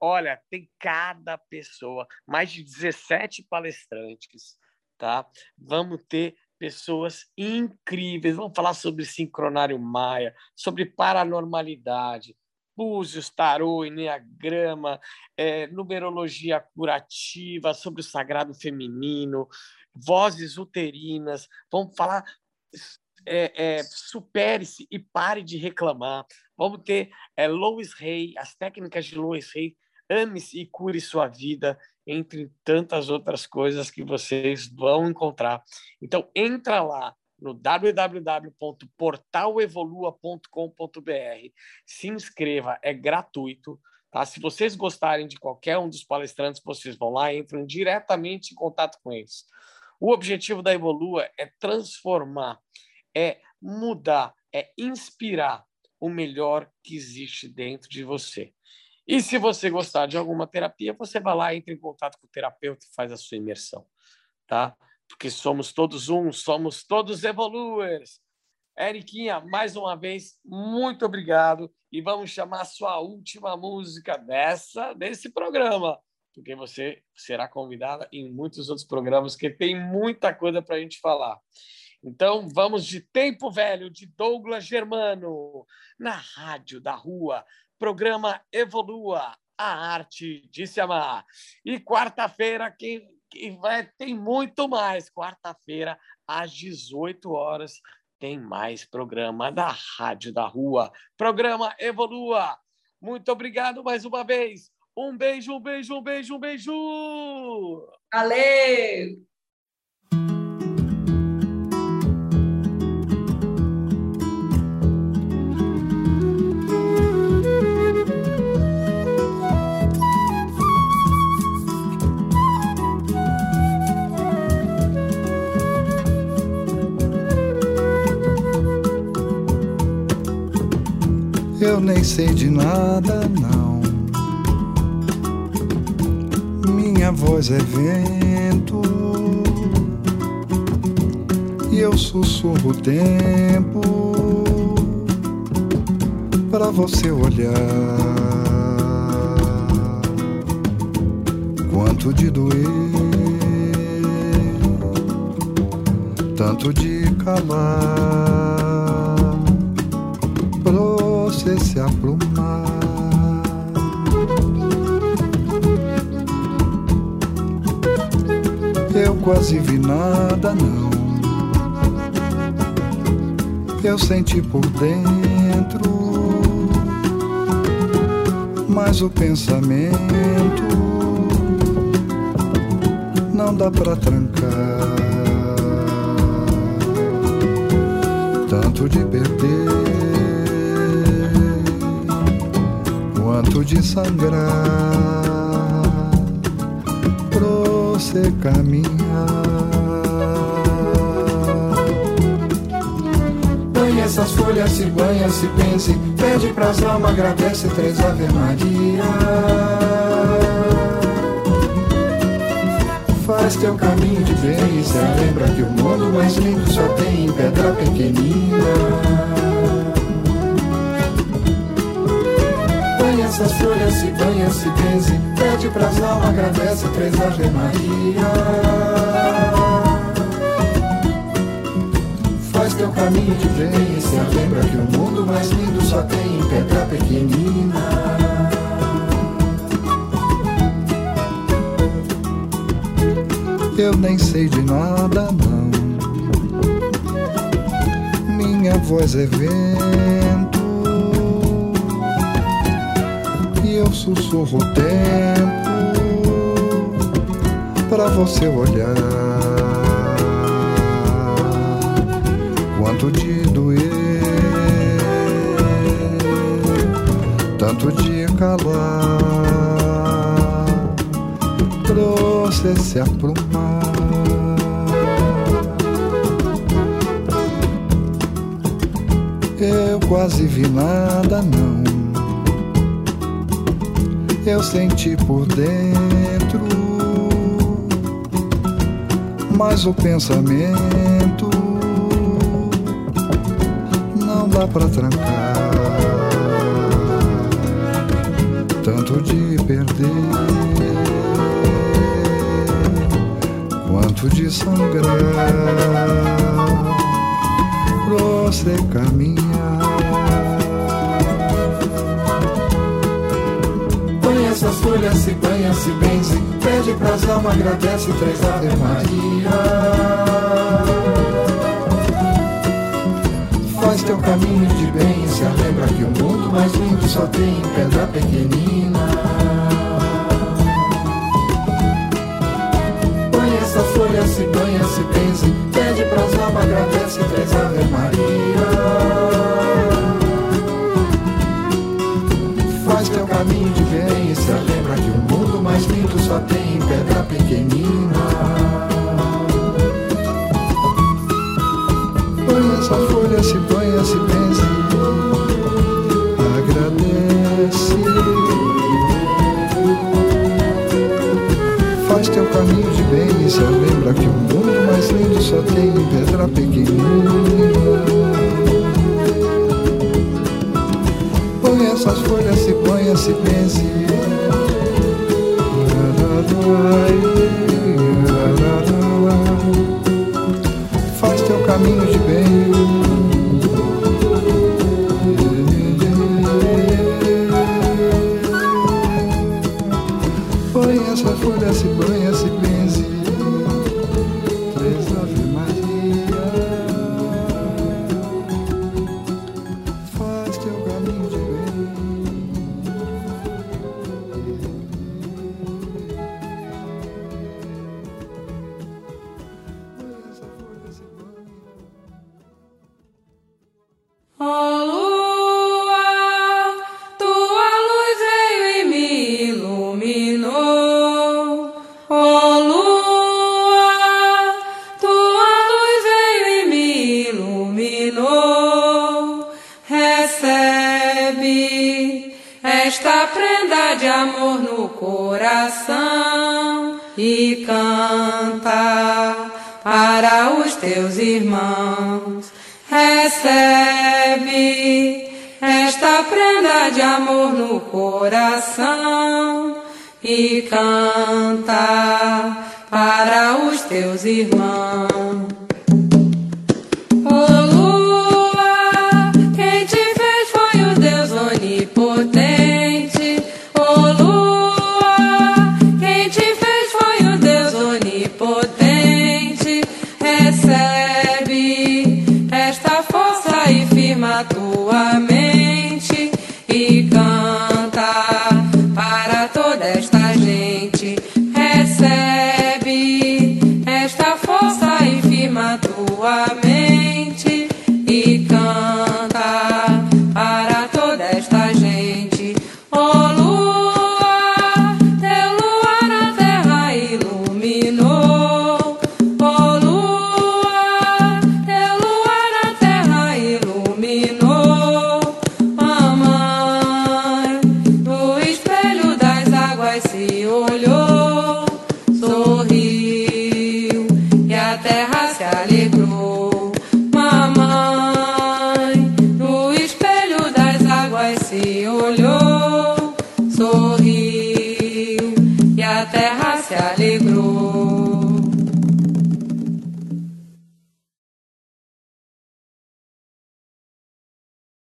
Olha, tem cada pessoa, mais de 17 palestrantes, tá? Vamos ter pessoas incríveis. Vamos falar sobre sincronário maia, sobre paranormalidade, búzios, tarô, enneagrama, é, numerologia curativa, sobre o sagrado feminino, vozes uterinas. Vamos falar. É, é, supere-se e pare de reclamar. Vamos ter é, Lois Rey, as técnicas de Lois Rey, ame-se e cure sua vida, entre tantas outras coisas que vocês vão encontrar. Então, entra lá, no www.portalevolua.com.br. Se inscreva, é gratuito. Tá? Se vocês gostarem de qualquer um dos palestrantes, vocês vão lá e entram diretamente em contato com eles. O objetivo da Evolua é transformar, é mudar, é inspirar o melhor que existe dentro de você. E se você gostar de alguma terapia, você vai lá, entra em contato com o terapeuta e faz a sua imersão. Tá? Porque somos todos um, somos todos evoluers. Eriquinha, mais uma vez, muito obrigado. E vamos chamar a sua última música dessa, desse programa, porque você será convidada em muitos outros programas, que tem muita coisa para a gente falar. Então, vamos de Tempo Velho, de Douglas Germano, na Rádio da Rua, programa Evolua, a arte de se amar. E quarta-feira, quem e vai, tem muito mais. Quarta-feira, às 18 horas, tem mais programa da Rádio da Rua. Programa Evolua. Muito obrigado mais uma vez. Um beijo, um beijo, um beijo, um beijo. Valeu! Eu nem sei de nada, não. Minha voz é vento e eu sussurro o tempo para você olhar. Quanto de doer, tanto de calar, você se aplumar. Eu quase vi nada, não. Eu senti por dentro mas o pensamento não dá pra trancar. Tanto de perder de sangrar você caminhar. essas folhas se banha, se pense, pede pras almas, agradece três Ave Maria. Faz teu caminho de bem e se lembra que o mundo mais lindo só tem em pedra pequenina. Essas folhas, se banha, se benze, pede pras almas, agradece três Ave Maria. teu caminho de vência Lembra que o mundo mais lindo só tem pedra pequenina. Eu nem sei de nada não. Minha voz é vento eu sussurro o tempo Pra você olhar tanto de doer, tanto de calar, trouxe se aprumar. Eu quase vi nada, não. Eu senti por dentro, mas o pensamento dá pra trancar. Tanto de perder quanto de sangrar. Você caminhar. Folhas, se banha, se benze. Pede pras almas, agradece três Ave Maria. faz teu caminho de bem Se lembra que o mundo mais lindo só tem pedra pequenina Põe essa folha, se banha, se pense pequenina essa folha se banha, se benze, agradece. Faz teu caminho de bem e se lembra que o mundo mais lindo só tem pedra pequenina. Põe essas folhas, se banha, se benze. Faz teu caminho de bem